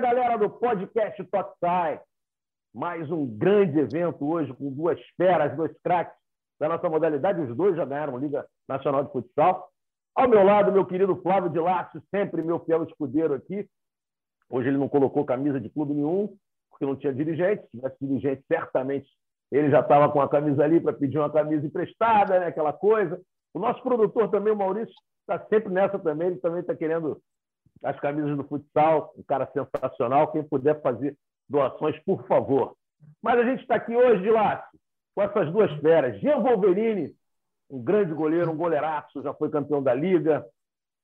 galera do podcast Totsai. Mais um grande evento hoje com duas feras, dois craques da nossa modalidade. Os dois já ganharam Liga Nacional de Futsal. Ao meu lado, meu querido Flávio de Lácio, sempre meu fiel escudeiro aqui. Hoje ele não colocou camisa de clube nenhum, porque não tinha dirigente. Se tivesse dirigente, certamente ele já estava com a camisa ali para pedir uma camisa emprestada, né? aquela coisa. O nosso produtor também, o Maurício, está sempre nessa também. Ele também está querendo as camisas do futsal, um cara sensacional. Quem puder fazer doações, por favor. Mas a gente está aqui hoje, de lá, com essas duas feras. Jean Wolverini, um grande goleiro, um goleiraço, já foi campeão da Liga,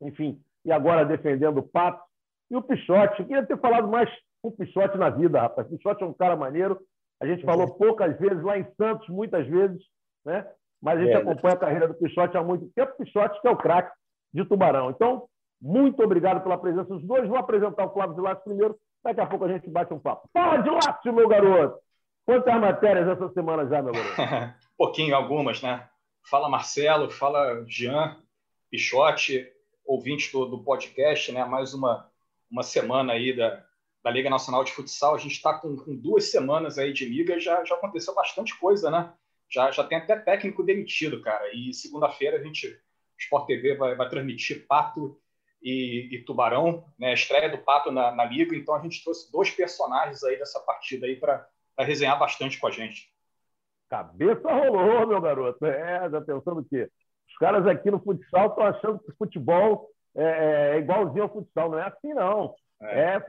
enfim, e agora defendendo o Pato. E o Pichote, eu queria ter falado mais com o Pichote na vida, rapaz. O Pichote é um cara maneiro. A gente falou poucas vezes lá em Santos, muitas vezes, né? mas a gente é, acompanha a carreira do Pichote há muito tempo. O Pichote que é o craque de Tubarão. Então, muito obrigado pela presença dos dois. Vou apresentar o Flávio de Lácio primeiro. Daqui a pouco a gente bate um papo. Fala de Lácio, meu garoto! Quantas matérias essa semana já, meu garoto? Pouquinho, algumas, né? Fala Marcelo, fala Jean, Pichote, ouvinte do, do podcast, né? Mais uma, uma semana aí da, da Liga Nacional de Futsal. A gente está com, com, duas semanas aí de liga, já, já aconteceu bastante coisa, né? Já, já tem até técnico demitido, cara. E segunda-feira a gente, Sport TV vai, vai transmitir Pato e, e Tubarão, né? Estreia do Pato na, na, Liga. Então a gente trouxe dois personagens aí dessa partida aí para resenhar bastante com a gente. Cabeça rolou, meu garoto. É, já pensando que os caras aqui no futsal estão achando que o futebol é, é, é, igualzinho ao futsal. Não é assim, não. É. é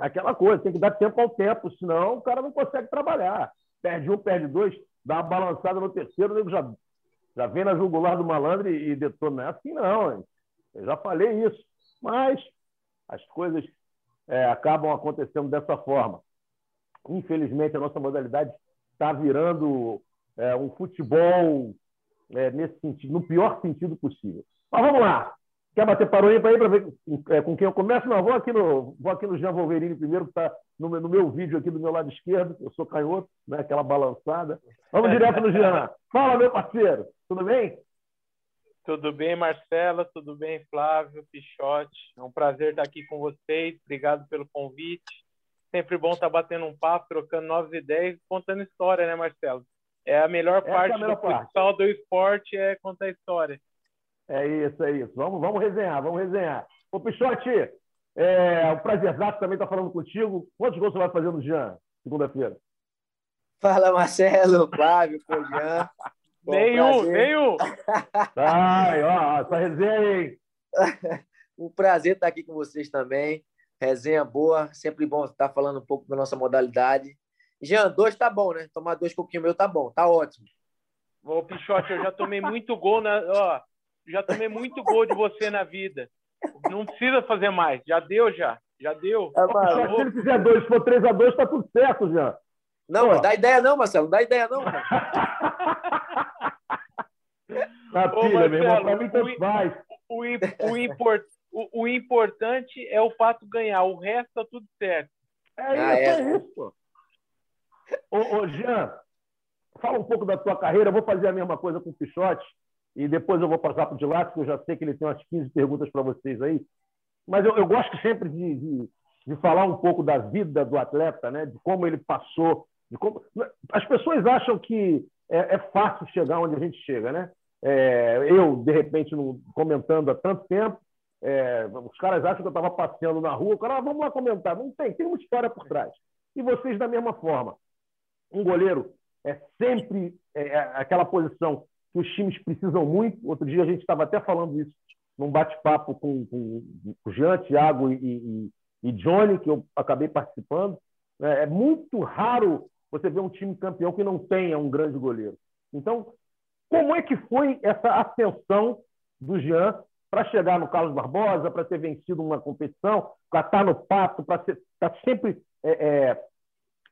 aquela coisa, tem que dar tempo ao tempo, senão o cara não consegue trabalhar. Perde um, perde dois, dá uma balançada no terceiro, já, já vem na jugular do malandro e, e detona. Não é assim, não. Hein? Eu já falei isso. Mas as coisas é, acabam acontecendo dessa forma. Infelizmente, a nossa modalidade está virando é, um futebol é, nesse sentido, no pior sentido possível. Mas vamos lá. Quer bater paroinha para ir para ver é, com quem eu começo? Não, vou aqui no, vou aqui no Jean Wolverine primeiro, que está no, no, meu vídeo aqui do meu lado esquerdo. Eu sou canhoto, né, aquela balançada. Vamos direto no Jean. Fala, meu parceiro. Tudo bem? Tudo bem, Marcela? Tudo bem, Flávio, Pichote? É um prazer estar aqui com vocês. Obrigado pelo convite. Sempre bom estar batendo um papo, trocando novas ideias, contando história, né, Marcelo? É a melhor Essa parte é a melhor do parte. do esporte é contar história. É isso, é isso. Vamos, vamos resenhar, vamos resenhar. Ô, Pichote, é um também estar falando contigo. Quantos gols você vai fazer no Jean, segunda-feira? Fala, Marcelo, Flávio, Jean. Nenhum, nenhum. Ai, ó, essa resenha aí. um prazer estar aqui com vocês também. Resenha boa, sempre bom estar falando um pouco da nossa modalidade. Jean, dois tá bom, né? Tomar dois pouquinho meu tá bom, tá ótimo. Ô, Pichote, eu já tomei muito gol na. Ó, já tomei muito gol de você na vida. Não precisa fazer mais. Já deu, já. Já deu. É, Pichote, se ele fizer dois, se for 3x2, tá tudo certo, já. Não, não dá ideia não, Marcelo. Não dá ideia não. Na pilha, meu irmão, para mim tanto faz. O, o, import, o, o, importante é o Pato ganhar, o resto tá tudo certo. É ah, isso, é, é isso. Ô, ô, Jean, fala um pouco da tua carreira. Eu vou fazer a mesma coisa com o Pichote e depois eu vou passar para o Dilato, que eu já sei que ele tem umas 15 perguntas para vocês aí. Mas eu, eu gosto sempre de, de, de, falar um pouco da vida do atleta, né? de como ele passou. Como... As pessoas acham que é, é, fácil chegar onde a gente chega, né? É, eu, de repente, no, comentando há tanto tempo, é, os caras acham que eu estava passeando na rua, o cara, ah, vamos lá comentar. Não tem, tem uma história por trás. E vocês, da mesma forma. Um goleiro é sempre é, é aquela posição que os times precisam muito. Outro dia a gente estava até falando isso num bate-papo com, com, com Jean, Thiago e, e, e, Johnny, que eu acabei participando. É, é muito raro você ver um time campeão que não tenha um grande goleiro. Então, como é que foi essa ascensão do Jean para chegar no Carlos Barbosa, para ter vencido uma competição, para estar no pato, para estar tá sempre é, é,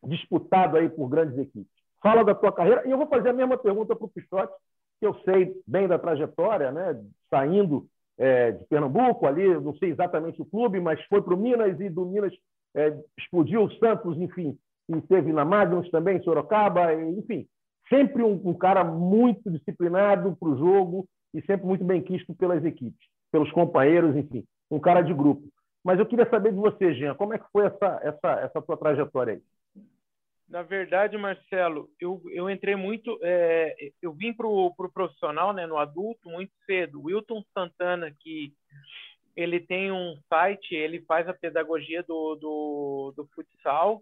disputado aí por grandes equipes? Fala da tua carreira e eu vou fazer a mesma pergunta para o Pichote, que eu sei bem da trajetória, né? saindo é, de Pernambuco ali, não sei exatamente o clube, mas foi para o Minas e do Minas é, explodiu o Santos, enfim, e teve na Magnus também, Sorocaba, enfim, sempre um, um cara muito disciplinado para o jogo e sempre muito bem quisto pelas equipes, pelos companheiros, enfim, um cara de grupo. Mas eu queria saber de você, Jean, como é que foi essa, essa, essa tua trajetória aí? Na verdade, Marcelo, eu, eu entrei muito. É, eu vim para o pro profissional, né, no adulto, muito cedo. Wilton Santana, que ele tem um site, ele faz a pedagogia do, do, do futsal.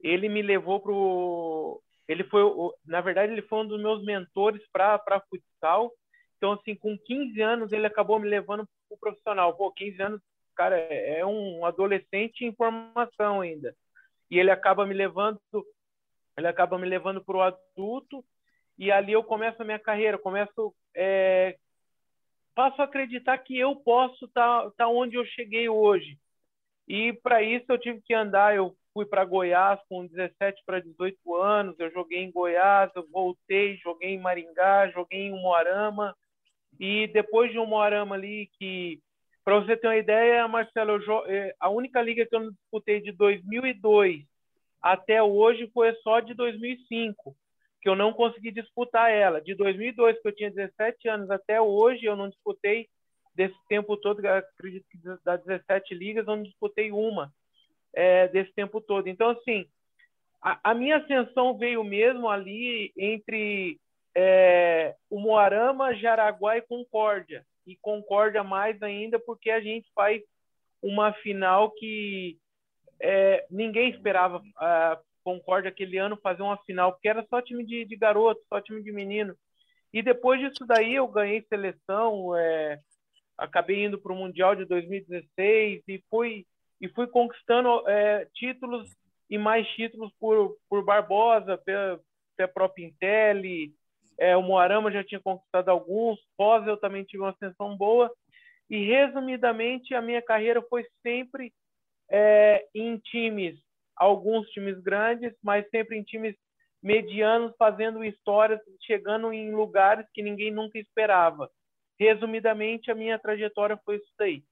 Ele me levou. Ele foi, na verdade, ele foi um dos meus mentores para futsal. Então, assim, com 15 anos, ele acabou me levando para o profissional. Pô, 15 anos, cara, é um adolescente em formação ainda e ele acaba me levando ele acaba me levando para o adulto e ali eu começo a minha carreira começo é, passo a acreditar que eu posso estar tá, tá onde eu cheguei hoje e para isso eu tive que andar eu fui para Goiás com 17 para 18 anos eu joguei em Goiás eu voltei joguei em Maringá joguei em Umuarama e depois de Umuarama ali que para você ter uma ideia, Marcelo, é, a única liga que eu não disputei de 2002 até hoje foi só de 2005, que eu não consegui disputar ela. De 2002, que eu tinha 17 anos, até hoje eu não disputei desse tempo todo, acredito que das 17 ligas, eu não disputei uma é, desse tempo todo. Então, assim, a, a, minha ascensão veio mesmo ali entre é, o Moarama, Jaraguá e Concórdia e Concórdia mais ainda porque a gente faz uma final que é, ninguém esperava a Concórdia aquele ano fazer uma final, porque era só time de, de garoto, só time de menino. E depois disso daí eu ganhei seleção, é, acabei indo para o Mundial de 2016 e fui, e fui conquistando é, títulos e mais títulos por, por Barbosa, pela, pela própria Intel, é, o Moarama já tinha conquistado alguns, Foz eu também tive uma ascensão boa. E, resumidamente, a minha carreira foi sempre é, em times, alguns times grandes, mas sempre em times medianos, fazendo histórias, chegando em lugares que ninguém nunca esperava. Resumidamente, a minha trajetória foi isso daí.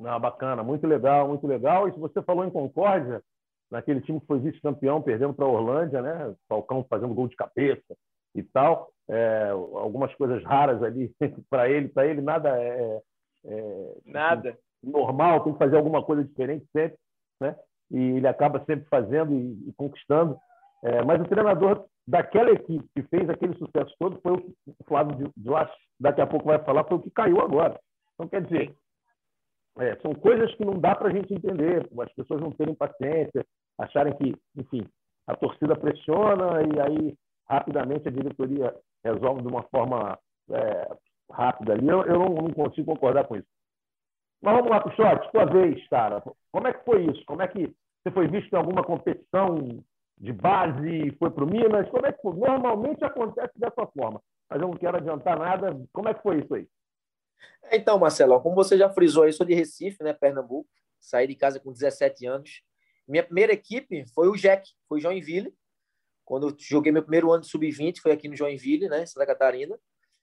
Não, bacana, muito legal, muito legal. E se você falou em Concórdia, naquele time que foi vice-campeão, perdendo para a Orlândia, né? Falcão fazendo gol de cabeça, e tal. É, algumas coisas raras ali para ele, para ele nada é, é nada normal, tem que fazer alguma coisa diferente sempre, né? E ele acaba sempre fazendo e, e conquistando. É, mas o treinador daquela equipe que fez aquele sucesso todo foi o, o Flávio de Lacho, daqui a pouco vai falar, foi o que caiu agora. Então, quer dizer, é, são coisas que não dá para a gente entender, as pessoas não terem paciência, acharem que, enfim, a torcida pressiona e aí rapidamente a diretoria resolve de uma forma é, rápida ali. Eu, eu não, não, consigo concordar com isso. Mas vamos lá, Pichote, tua vez, cara. Como é que foi isso? Como é que você foi visto em alguma competição de base foi para o Minas? Como é que foi? Normalmente acontece dessa forma, mas eu não quero adiantar nada. Como é que foi isso aí? Então, Marcelo, como você já frisou, eu sou de Recife, né, Pernambuco. Saí de casa com 17 anos. Minha primeira equipe foi o Jack, foi Joinville. Quando eu joguei meu primeiro ano de sub-20, foi aqui no Joinville, né, Santa Catarina.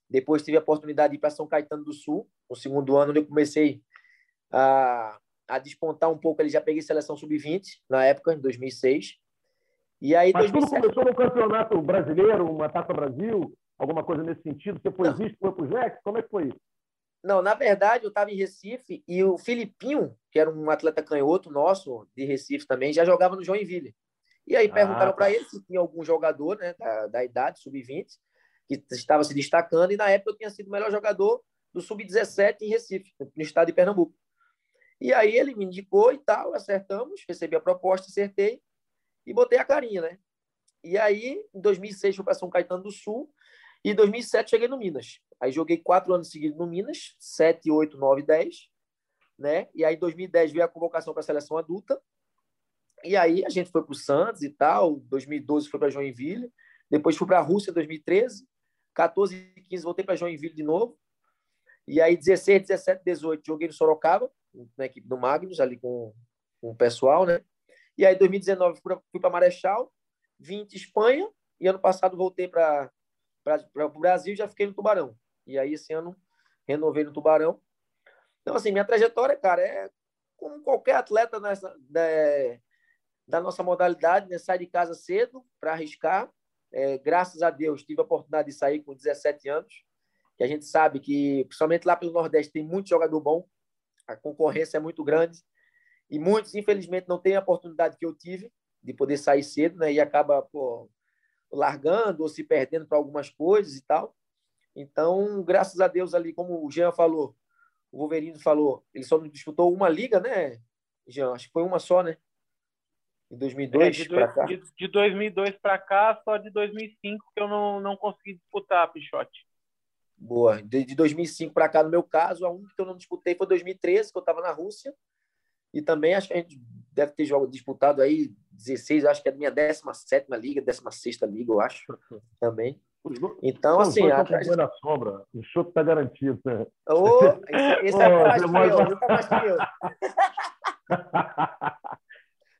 Depois tive a oportunidade de ir para São Caetano do Sul, no segundo ano, onde eu comecei a, a despontar um pouco. Ele já peguei seleção sub-20 na época, em 2006. E aí, Mas 2007... tudo começou no campeonato brasileiro, uma Taça Brasil, alguma coisa nesse sentido? Você foi visto, foi para o Jack? Como é que foi isso? Não, na verdade, eu estava em Recife e o Filipinho, que era um atleta canhoto nosso, de Recife também, já jogava no Joinville. E aí perguntaram ah, para tá. ele se tinha algum jogador né, da, da idade, sub-20, que estava se destacando, e na época eu tinha sido o melhor jogador do sub-17 em Recife, no estado de Pernambuco. E aí ele me indicou e tal, acertamos, recebi a proposta, acertei e botei a carinha, né? E aí, em 2006, fui para São Caetano do Sul e em 2007 cheguei no Minas. Aí joguei quatro anos seguidos no Minas, 7, 8, 9, 10, né? E aí em 2010 veio a convocação para a seleção adulta e aí a gente foi para o Santos e tal, 2012 foi para Joinville, depois fui para a Rússia em 2013, 14 e 15 voltei para Joinville de novo, e aí 16, 17, 18 joguei no Sorocaba, na equipe do Magnus, ali com, com o pessoal, né? E aí 2019 fui para Marechal, 20 Espanha, e ano passado voltei para o Brasil já fiquei no Tubarão. E aí esse ano renovei no Tubarão. Então, assim, minha trajetória, cara, é como qualquer atleta nessa, né, da nossa modalidade, né? sai de casa cedo para arriscar. É, graças a Deus, tive a oportunidade de sair com 17 anos, que a gente sabe que, principalmente lá pelo Nordeste, tem muito jogador bom, a concorrência é muito grande e muitos, infelizmente, não têm a oportunidade que eu tive de poder sair cedo, né? E acaba pô, largando ou se perdendo para algumas coisas e tal. Então, graças a Deus ali, como o Jean falou, o Wolverine falou, ele só disputou uma liga, né, Jean? Acho que foi uma só, né? De 2002 é, para cá. De, de 2002 para cá, só de 2005 que eu não, não consegui disputar, Pichote. Boa. De, de 2005 para cá, no meu caso, a única que eu não disputei foi 2013, que eu estava na Rússia. E também acho que a gente deve ter jogo disputado aí 16, acho que é a minha 17 liga, 16 liga, eu acho, também. Então, assim. A... na sombra, o chute está garantido. Né? Oh, esse, esse é mais que eu, nunca mais que eu.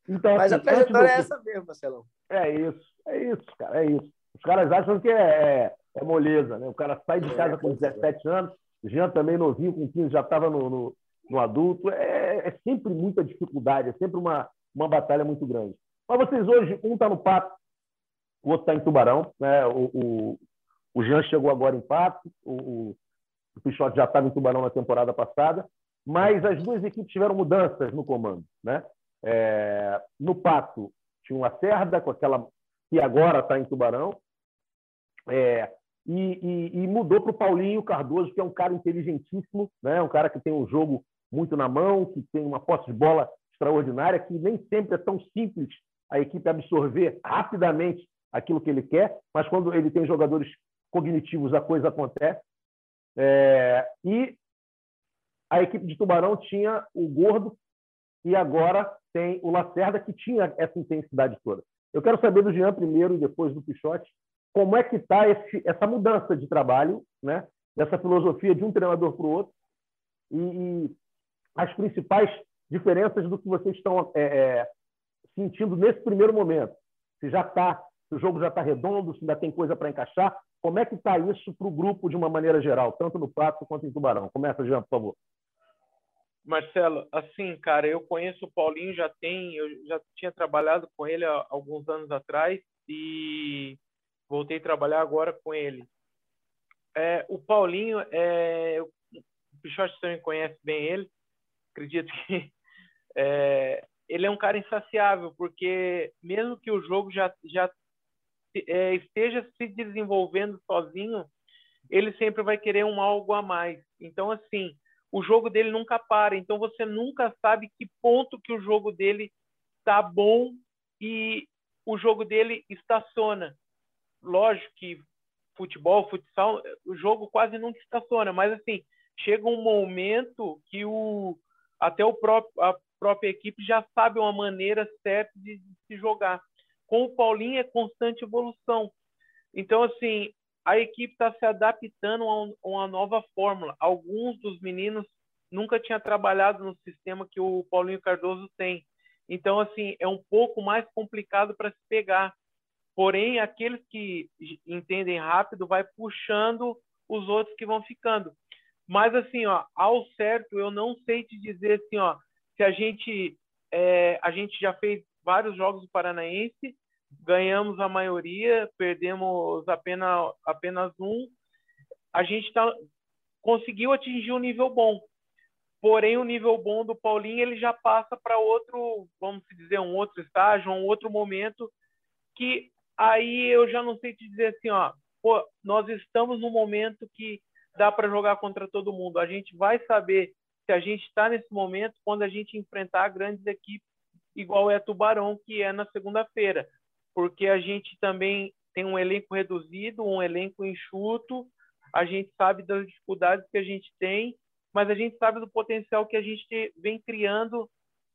então, Mas assim, a trajetória é essa mesmo, Marcelão. É isso, é isso, cara, é isso. Os caras acham que é, é, é moleza, né? O cara sai de é, casa com 17 anos, Jean também novinho, com 15 já estava no, no, no, adulto. É, é sempre muita dificuldade, é sempre uma, uma batalha muito grande. Mas vocês hoje, um está no Pato, o outro está em Tubarão. Né? O, o, o Jean chegou agora em Pato, o, o Pichote já estava em Tubarão na temporada passada, mas as duas equipes tiveram mudanças no comando. Né? É, no Pato tinha uma Cerda, com aquela que agora está em Tubarão, é, e, e, e, mudou para o Paulinho Cardoso, que é um cara inteligentíssimo, né? um cara que tem um jogo muito na mão, que tem uma posse de bola extraordinária, que nem sempre é tão simples a equipe absorver rapidamente aquilo que ele quer, mas quando ele tem jogadores cognitivos, a coisa acontece. É, e a equipe de Tubarão tinha o Gordo e agora tem o Lacerda, que tinha essa intensidade toda. Eu quero saber do Jean primeiro e depois do Pichote, como é que está essa mudança de trabalho, né? dessa filosofia de um treinador para o outro, e, e, as principais diferenças do que vocês estão é, é, sentindo nesse primeiro momento. Se já está, se o jogo já está redondo, se ainda tem coisa para encaixar, como é que está isso para o grupo de uma maneira geral, tanto no Pato quanto em Tubarão? Começa, Jean, por favor. Marcelo, assim, cara, eu conheço o Paulinho, já tem, eu já tinha trabalhado com ele há alguns anos atrás e voltei a trabalhar agora com ele. É, o Paulinho, é, o Pichote também conhece bem ele, acredito que é, ele é um cara insaciável, porque mesmo que o jogo já, já é, esteja se desenvolvendo sozinho, ele sempre vai querer um algo a mais. Então, assim, o jogo dele nunca para. Então, você nunca sabe que ponto que o jogo dele está bom e o jogo dele estaciona. Lógico que futebol, futsal, o jogo quase nunca estaciona, mas assim, chega um momento que o até o próprio, a própria equipe já sabe uma maneira certa de, de se jogar. Com o Paulinho é constante evolução. Então, assim, a equipe está se adaptando a, um, a, uma nova fórmula. Alguns dos meninos nunca tinham trabalhado no sistema que o Paulinho Cardoso tem. Então, assim, é um pouco mais complicado para se pegar. Porém, aqueles que entendem rápido vai puxando os outros que vão ficando. Mas assim, ó, ao certo, eu não sei te dizer assim, ó, se a gente é, a gente já fez vários jogos do Paranaense, ganhamos a maioria, perdemos apenas apenas um. A gente tá, conseguiu atingir um nível bom. Porém, o nível bom do Paulinho ele já passa para outro, vamos dizer, um outro estágio, um outro momento que aí eu já não sei te dizer assim, ó, pô, nós estamos no momento que dá para jogar contra todo mundo. A gente vai saber se a gente está nesse momento quando a gente enfrentar grandes equipes, igual é Tubarão, que é na segunda-feira, porque a gente também tem um elenco reduzido, um elenco enxuto, a gente sabe das dificuldades que a gente tem, mas a gente sabe do potencial que a gente vem criando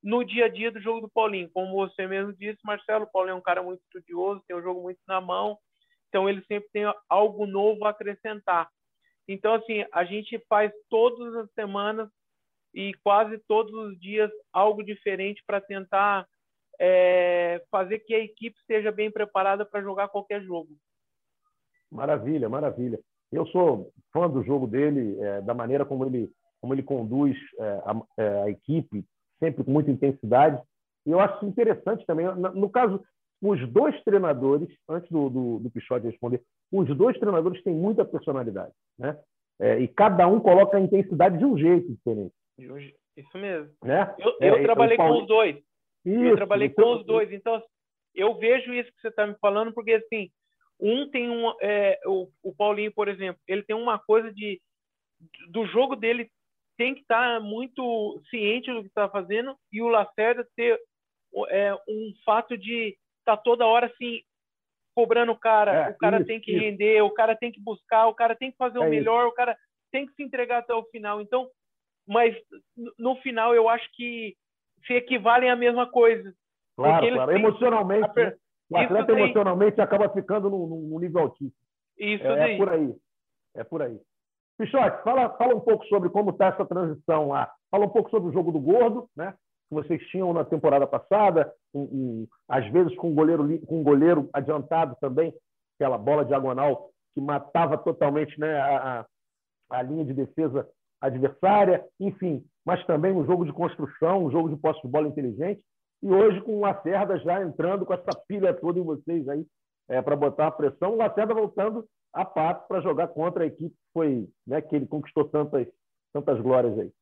no dia a dia do jogo do Paulinho. Como você mesmo disse, Marcelo, o Paulinho é um cara muito estudioso, tem o jogo muito na mão, então ele sempre tem algo novo a acrescentar. Então, assim, a gente faz todas as semanas e quase todos os dias algo diferente para tentar é, fazer que a equipe esteja bem preparada para jogar qualquer jogo. Maravilha, maravilha. Eu sou fã do jogo dele, é, da maneira como ele, como ele conduz é, a, é, a, equipe, sempre com muita intensidade. E eu acho interessante também, no caso, os dois treinadores, antes do, do, do Pichote responder, os dois treinadores têm muita personalidade. Né? É, e cada um coloca a intensidade de um jeito diferente. Isso mesmo. Né? Eu, eu é, trabalhei Paulo... com os dois. Isso, eu trabalhei então... com os dois. Então, eu vejo isso que você está me falando, porque assim, um tem um. É, o, o Paulinho, por exemplo, ele tem uma coisa de. Do jogo dele tem que estar tá muito ciente do que está fazendo, e o Lacerda ter é, um fato de tá toda hora assim, cobrando o cara. É, o cara isso, tem que isso. render, o cara tem que buscar, o cara tem que fazer o é melhor, isso. o cara tem que se entregar até o final. Então, mas no final eu acho que se equivalem à mesma coisa. Claro, claro. Emocionalmente, a... né? o atleta emocionalmente acaba ficando num, nível altíssimo. Isso é, é, por aí. É por aí. Pichote, fala, fala um pouco sobre como está essa transição lá. Fala um pouco sobre o jogo do gordo, né? Que vocês tinham na temporada passada, um, um, às vezes com um goleiro com um goleiro adiantado também, aquela bola diagonal que matava totalmente né, a, a linha de defesa adversária, enfim, mas também um jogo de construção, um jogo de posse de bola inteligente. E hoje, com o Lacerda já entrando com essa pilha toda em vocês aí, é, para botar a pressão, o Lacerda voltando a passo para jogar contra a equipe que foi, né, que ele conquistou tantas, tantas glórias aí.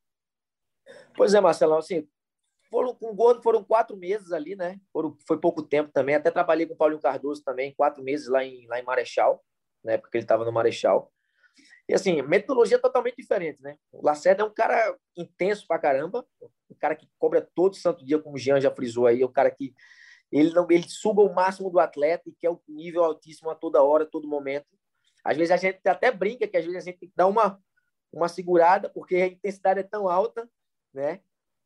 Pois é, Marcelão, assim, foram, com o Gordo foram quatro meses ali, né? Foram, foi pouco tempo também. Até trabalhei com o Paulinho Cardoso também, quatro meses lá em, lá em Marechal, na época que ele estava no Marechal. E assim, metodologia totalmente diferente, né? O Lacerda é um cara intenso pra caramba, um cara que cobra todo santo dia, como o Jean já frisou aí, é um cara que ele não ele suga o máximo do atleta e quer o nível altíssimo a toda hora, a todo momento. Às vezes a gente até brinca que às vezes a gente tem que dar uma uma segurada porque a intensidade é tão alta, né?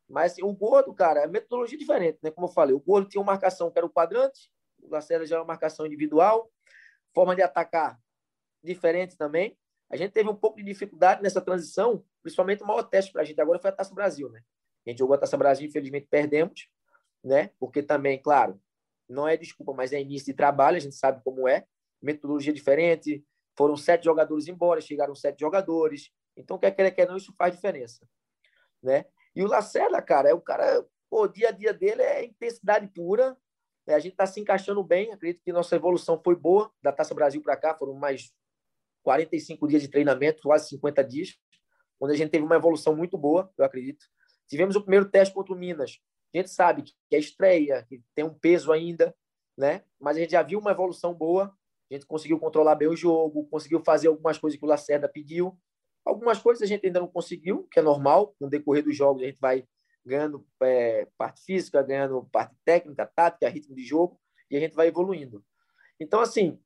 Mas assim, o gordo, cara, é metodologia diferente, né? Como eu falei, o gordo tinha uma marcação que era o quadrante, o Lacerda já é uma marcação individual, forma de atacar diferente também. A gente teve um pouco de dificuldade nessa transição, principalmente o maior teste para a gente agora foi a Taça Brasil, né? A gente jogou a Taça Brasil, infelizmente perdemos, né? Porque também, claro, não é desculpa, mas é início de trabalho, a gente sabe como é, metodologia diferente, foram sete jogadores embora, chegaram sete jogadores, então quer querer, quer não, isso faz diferença, né? E o Lacerda, cara, é o cara, pô, o dia a dia dele é intensidade pura, né? a gente está se encaixando bem, acredito que nossa evolução foi boa, da Taça Brasil para cá, foram mais 45 dias de treinamento, quase 50 dias, onde a gente teve uma evolução muito boa, eu acredito. Tivemos o primeiro teste contra o Minas. A gente sabe que é estreia, que tem um peso ainda, né? Mas a gente já viu uma evolução boa. A gente conseguiu controlar bem o jogo, conseguiu fazer algumas coisas que o Lacerda pediu. Algumas coisas a gente ainda não conseguiu, que é normal. No decorrer dos jogos a gente vai ganhando é, parte física, ganhando parte técnica, tática, ritmo de jogo, e a gente vai evoluindo. Então, assim,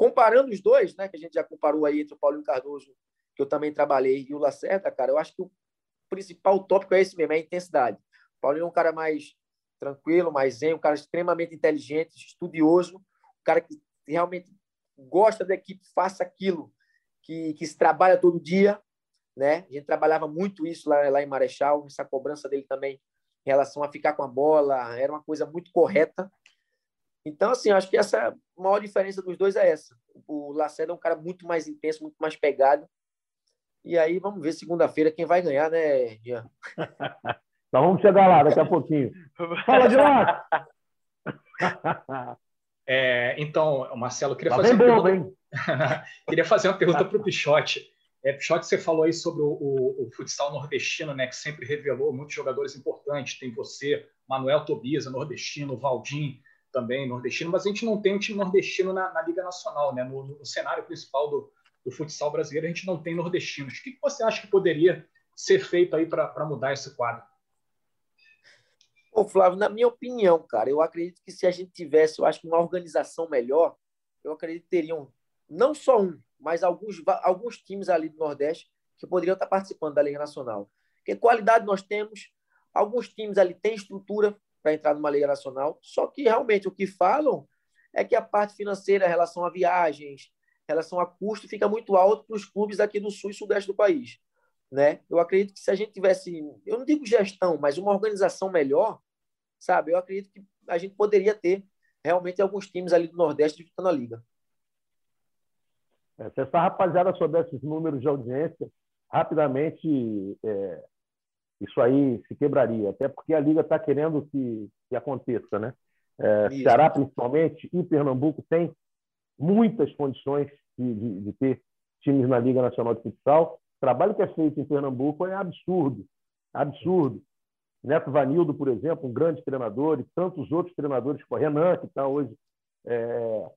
Comparando os dois, né, que a gente já comparou aí entre o Paulinho Cardoso, que eu também trabalhei, e o Lacerda, cara, eu acho que o principal tópico é esse mesmo, é a intensidade. O Paulinho é um cara mais tranquilo, mais zen, um cara extremamente inteligente, estudioso, um cara que realmente gosta da equipe, faça aquilo que, que se trabalha todo dia, né? A gente trabalhava muito isso lá, lá em Marechal, essa cobrança dele também em relação a ficar com a bola, era uma coisa muito correta, então, assim, acho que essa a maior diferença dos dois é essa. O Lacerda é um cara muito mais intenso, muito mais pegado. E aí, vamos ver segunda-feira quem vai ganhar, né, Jean? Então vamos chegar lá daqui a pouquinho. Fala de lá! É, então, Marcelo, queria fazer, bom, pergunta... queria fazer uma pergunta para o Pichote. É, Pichote, você falou aí sobre o, o, o, futsal nordestino, né, que sempre revelou muitos jogadores importantes. Tem você, Manuel Tobias, nordestino, Valdim, também nordestino, mas a gente não tem um time nordestino na, na Liga Nacional, né? No, no cenário principal do, do, futsal brasileiro, a gente não tem nordestinos. O que, que você acha que poderia ser feito aí para mudar esse quadro? Ô, Flávio, na minha opinião, cara, eu acredito que se a gente tivesse, eu acho uma organização melhor, eu acredito que teriam não só um, mas alguns, alguns times ali do Nordeste que poderiam estar participando da Liga Nacional. Porque qualidade nós temos, alguns times ali têm estrutura, para entrar numa liga nacional. Só que realmente o que falam é que a parte financeira, em relação a viagens, em relação a custo, fica muito alto para os clubes aqui do sul e sudeste do país. Né? Eu acredito que se a gente tivesse, eu não digo gestão, mas uma organização melhor, sabe? Eu acredito que a gente poderia ter realmente alguns times ali do Nordeste disputando a liga. É, se essa rapaziada soubesse esses números de audiência, rapidamente é, isso aí se quebraria, até porque a Liga está querendo que, que aconteça. Né? É, Ceará, principalmente, e Pernambuco tem muitas condições de, de, de, ter times na Liga Nacional de Futsal. O trabalho que é feito em Pernambuco é absurdo. absurdo. Neto Vanildo, por exemplo, um grande treinador, e tantos outros treinadores, como Renan, que está hoje é,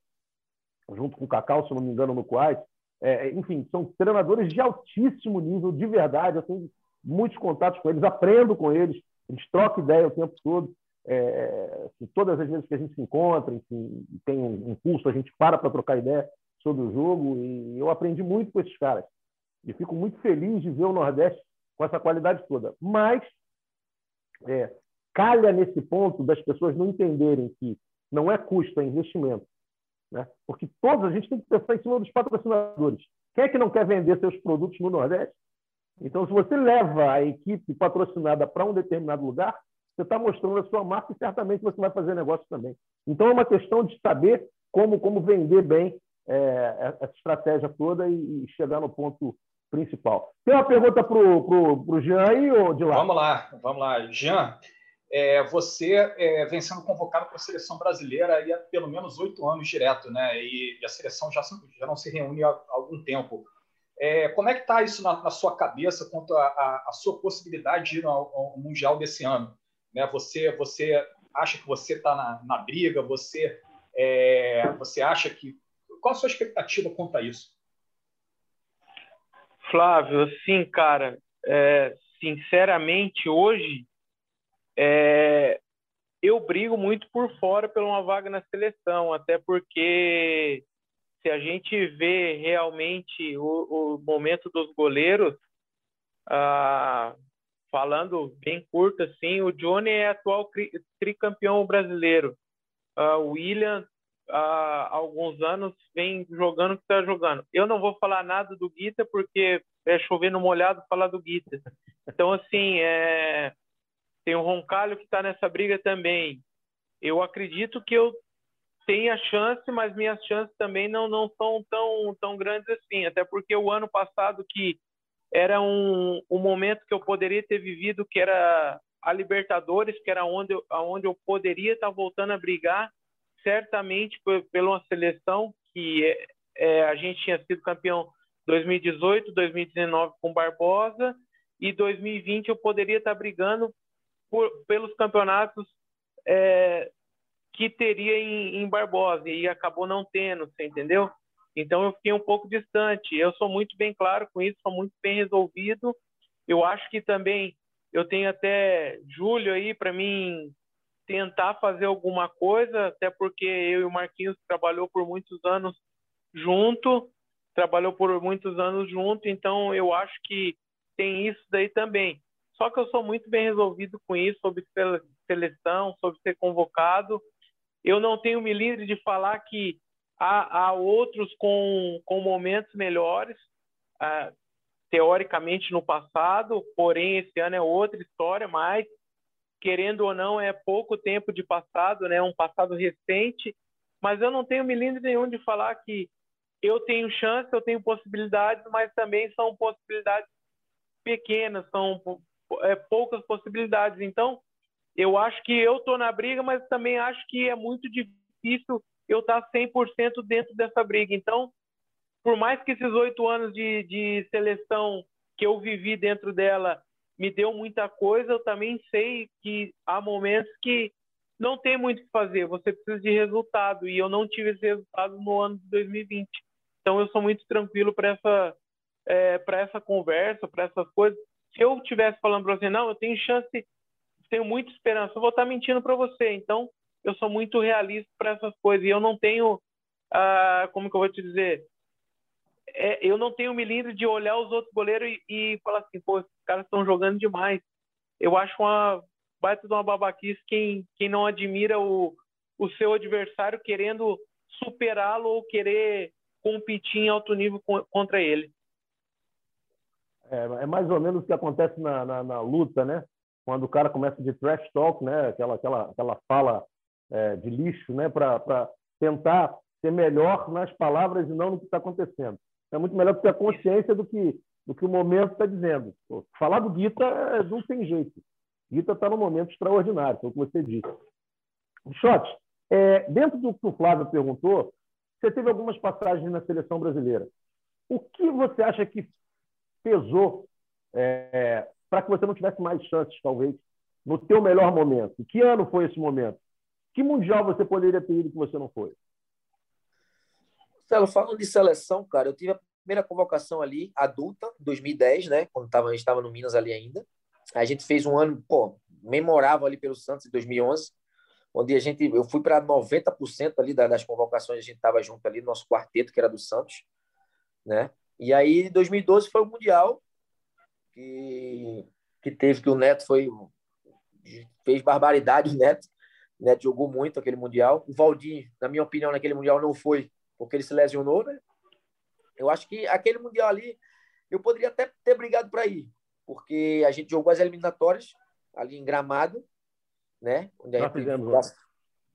junto com o Cacau, se não me engano, no Kuwait. É, enfim, são treinadores de altíssimo nível, de verdade. Eu tenho muitos contatos com eles, aprendo com eles, eles trocam ideia o tempo todo. É, assim, todas as vezes que a gente se encontra, enfim, tem um, um curso, a gente para para trocar ideia sobre o jogo e eu aprendi muito com esses caras. E fico muito feliz de ver o Nordeste com essa qualidade toda. Mas é, calha nesse ponto das pessoas não entenderem que não é custo, é investimento. Né? Porque todos a gente tem que pensar em cima dos patrocinadores. Quem é que não quer vender seus produtos no Nordeste? Então, se você leva a equipe patrocinada para um determinado lugar, você está mostrando a sua marca e certamente você vai fazer negócio também. Então, é uma questão de saber como, como vender bem é, essa estratégia toda e, e, chegar no ponto principal. Tem uma pergunta para o Jean aí, ou de lá? Vamos lá, vamos lá. Jean, é, você é, vem sendo convocado para a seleção brasileira há pelo menos oito anos direto, né? E, e, a seleção já, já não se reúne há, há algum tempo. É, como é que está isso na, na, sua cabeça quanto à sua possibilidade de ir ao, ao, Mundial desse ano? Né? Você, você acha que você está na, na, briga? Você, é, você acha que... Qual a sua expectativa quanto a isso? Flávio, sim, cara, é, sinceramente, hoje é, eu brigo muito por fora por uma vaga na seleção, até porque se a gente vê realmente o, o momento dos goleiros, ah, falando bem curto assim, o Johnny é atual tricampeão brasileiro. Ah, o William há alguns anos vem jogando o que está jogando. Eu não vou falar nada do Guita porque é chover no molhado falar do Guita. Então, assim, é... tem o Roncalho que está nessa briga também. Eu acredito que eu tenha chance, mas minhas chances também não, não são tão, tão grandes assim. Até porque o ano passado, que era um, um momento que eu poderia ter vivido, que era a Libertadores, que era onde eu, onde eu poderia estar voltando a brigar, certamente pela uma seleção que é, é, a gente tinha sido campeão 2018, 2019 com Barbosa e 2020 eu poderia estar brigando por, pelos campeonatos é, que teria em, em, Barbosa e acabou não tendo, você entendeu? Então eu fiquei um pouco distante. Eu sou muito bem claro com isso, sou muito bem resolvido. Eu acho que também eu tenho até julho aí para mim tentar fazer alguma coisa, até porque eu e o Marquinhos trabalhou por muitos anos junto, trabalhou por muitos anos junto, então eu acho que tem isso daí também. Só que eu sou muito bem resolvido com isso, sobre seleção, sobre ser convocado. Eu não tenho milímetro de falar que há, há outros com, com momentos melhores, ah, teoricamente no passado, porém esse ano é outra história, mas querendo ou não, é pouco tempo de passado, né? Um passado recente, mas eu não tenho milímetro nenhum de falar que eu tenho chance, eu tenho possibilidades, mas também são possibilidades pequenas, são é, poucas possibilidades. Então, eu acho que eu estou na briga, mas também acho que é muito difícil eu estar tá 100% dentro dessa briga. Então, por mais que esses oito anos de, de seleção que eu vivi dentro dela me deu muita coisa, eu também sei que há momentos que não tem muito o que fazer, você precisa de resultado, e eu não tive esse resultado no ano de 2020. Então eu sou muito tranquilo para essa, é, essa conversa, para essas coisas. Se eu tivesse falando para você, não, eu tenho chance, tenho muita esperança, eu vou estar mentindo para você. Então eu sou muito realista para essas coisas, e eu não tenho, ah, como que eu vou te dizer, é, eu não tenho milímetro de olhar os outros goleiros e, e falar assim, pô, esses caras estão jogando demais. Eu acho uma baita de uma babaquice quem, quem não admira o, o seu adversário querendo superá-lo ou querer competir em alto nível contra ele. É, é, mais ou menos o que acontece na, na, na, luta, né? Quando o cara começa de trash talk, né? Aquela, aquela, aquela fala é, de lixo, né? Para tentar ser melhor nas palavras e não no que está acontecendo é muito melhor ter a consciência do que, do que o momento está dizendo. Pô, falar do Guita é, não tem jeito. Guita está num momento extraordinário, foi o que você disse. Shot, é, dentro do que o Flávio perguntou, você teve algumas passagens na seleção brasileira. O que você acha que pesou é, para que você não tivesse mais chances, talvez, no teu melhor momento? Que ano foi esse momento? Que mundial você poderia ter ido que você não foi? Marcelo, falando de seleção, cara, eu tive a primeira convocação ali, adulta, 2010, né? Quando tava, a gente estava no Minas ali ainda. A gente fez um ano, pô, memorável ali pelo Santos em 2011, onde a gente, eu fui para 90% ali das convocações, a gente estava junto ali no nosso quarteto, que era do Santos, né? E aí, 2012 foi o Mundial, que, que teve, que o Neto foi, fez barbaridade, o Neto, o Neto jogou muito aquele Mundial. O Valdir, na minha opinião, naquele Mundial não foi, porque ele se lesionou, né? Eu acho que aquele Mundial ali, eu poderia até ter brigado para ir, porque a gente jogou as eliminatórias ali em Gramado, né? Onde a gente, fizemos,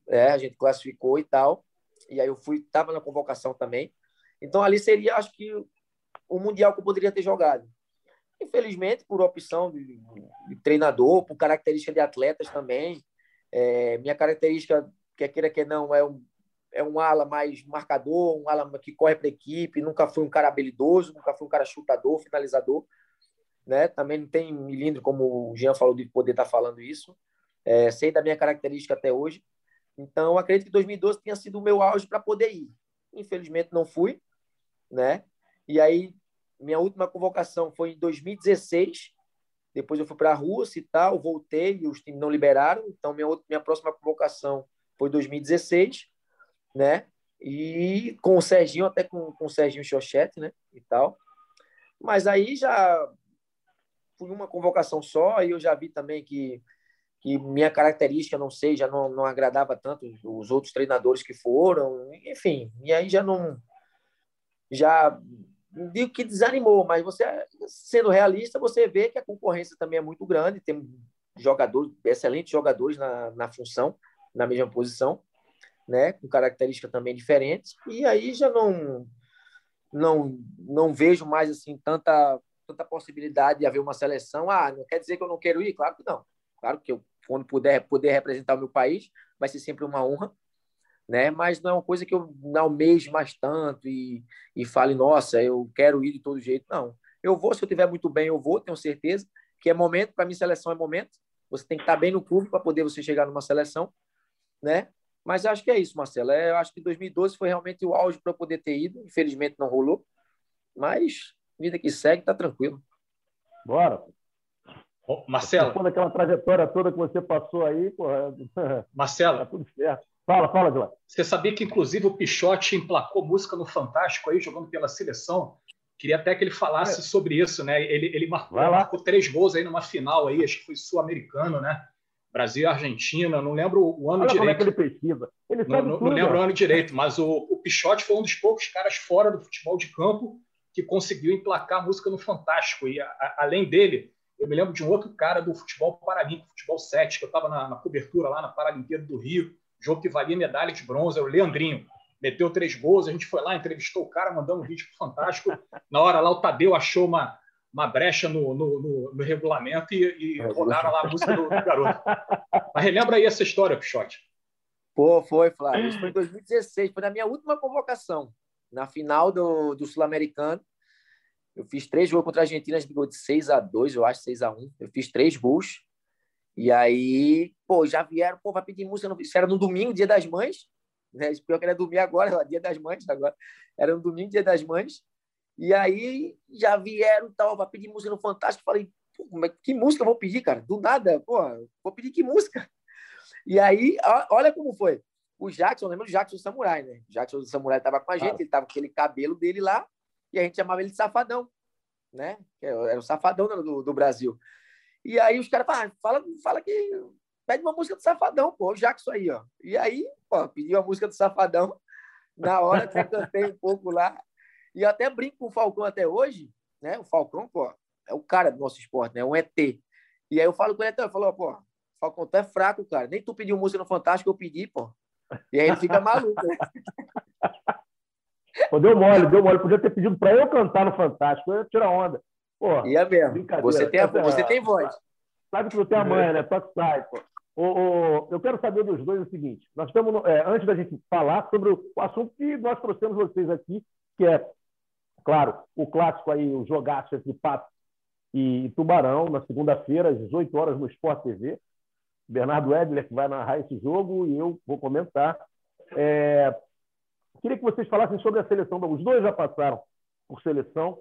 é, a gente classificou e tal. E aí eu fui, estava na convocação também. Então ali seria, acho que, o Mundial que eu poderia ter jogado. Infelizmente, por opção de, de treinador, por característica de atletas também. É, minha característica, quer queira que não, é um, é um ala mais marcador, um ala que corre para a equipe, nunca fui um cara habilidoso, nunca fui um cara chutador, finalizador. Né? Também não tem milindre, como o Jean falou, de poder estar tá falando isso. É, sei da minha característica até hoje. Então, acredito que 2012 tenha sido o meu auge para poder ir. Infelizmente, não fui. Né? E aí, minha última convocação foi em 2016. Depois eu fui para a Rússia e tal, voltei e os times não liberaram. Então, minha, outra, minha próxima convocação foi 2016 né? E com o Serginho, até com, com o Serginho Chochete, né? E tal. Mas aí já fui uma convocação só, e eu já vi também que, que minha característica, não sei, já não, não agradava tanto os outros treinadores que foram, enfim, e aí já não. Já digo que desanimou, mas você, sendo realista, você vê que a concorrência também é muito grande, tem jogadores, excelentes jogadores na, na função, na mesma posição né, com características também diferentes, e aí já não não não vejo mais assim tanta tanta possibilidade de haver uma seleção. Ah, não quer dizer que eu não quero ir, claro que não. Claro que eu quando puder poder representar o meu país, vai ser sempre uma honra, né? Mas não é uma coisa que eu não almejo mais tanto e e fale, nossa, eu quero ir de todo jeito, não. Eu vou, se eu tiver muito bem, eu vou, tenho certeza que é momento, para mim seleção é momento. Você tem que estar bem no clube para poder você chegar numa seleção, né? Mas acho que é isso, Marcelo. É, eu acho que 2012 foi realmente o auge para poder ter ido. Infelizmente não rolou. Mas vida que segue, tá tranquilo. Bora. Ô, Marcelo. Depois daquela trajetória toda que você passou aí, porra, Marcelo. tá tudo certo. Fala, fala, João. Você sabia que, inclusive, o Pichote emplacou música no Fantástico aí, jogando pela seleção? Queria até que ele falasse é. sobre isso, né? Ele, ele marcou, marcou, três gols aí numa final aí, acho que foi sul-americano, né? Brasil e Argentina, não lembro o ano Olha direito. Como é que ele pesquisa. Ele não, não, não lembro o ano direito, mas o, o Pichote foi um dos poucos caras fora do futebol de campo que conseguiu emplacar música no Fantástico. E a, a, além dele, eu me lembro de um outro cara do futebol paralímpico, futebol 7, que eu estava na, na, cobertura lá na Paralimpíada do Rio, jogo que valia medalha de bronze, era o Leandrinho. Meteu três gols, a gente foi lá, entrevistou o cara, mandando um vídeo Fantástico. Na hora lá, o Tadeu achou uma, uma brecha no, no, no, no regulamento e, e rodaram lá a música do, do garoto. Mas relembra aí essa história, Pichote. Pô, foi, Flávio. Isso foi em 2016, foi na minha última convocação, na final do, do Sul-Americano. Eu fiz três gols contra a Argentina, a gente de 6 a 2 eu acho, 6 a 1 Eu fiz três gols. E aí, pô, já vieram, pô, vai pedir música. Isso era no domingo, dia das mães. Né? Pior que era domingo agora, dia das mães agora. Era no domingo, dia das mães. E aí já vieram tal, para pedir música no Fantástico. Falei, que música eu vou pedir, cara? Do nada, pô, vou pedir que música? E aí, olha como foi. O Jackson, lembra do Jackson Samurai, né? O Jackson Samurai estava com a gente, ele tava com aquele cabelo dele lá, e a gente chamava ele de Safadão, né? Era o Safadão do, do Brasil. E aí os caras falaram, ah, fala, fala que pede uma música do Safadão, pô, o Jackson aí, ó. E aí, pô, pediu a música do Safadão. Na hora que eu cantei um pouco lá, e até brinco com o Falcão até hoje, né? O Falcão, pô, é o cara do nosso esporte, né? É um ET. E aí eu falo com ele até, eu falo, pô, Falcão, tu é fraco, cara. Nem tu pediu música no Fantástico, eu pedi, pô. E aí ele fica maluco, né? Pô, deu mole, deu mole. Podia ter pedido para eu cantar no Fantástico, eu ia tirar onda. Pô, e é mesmo. Você tem, a, você tem voz. Sabe que não tem a manha, né? Só que sai, pô. O, o, eu quero saber dos dois o seguinte: nós estamos, é, antes da gente falar sobre o, o assunto que nós trouxemos vocês aqui, que é Claro, o clássico aí, o jogaço entre Pato e Tubarão, na segunda-feira, às 18 horas, no Sport TV. Bernardo Edler que vai narrar esse jogo e eu vou comentar. É... Queria que vocês falassem sobre a seleção. Os dois já passaram por seleção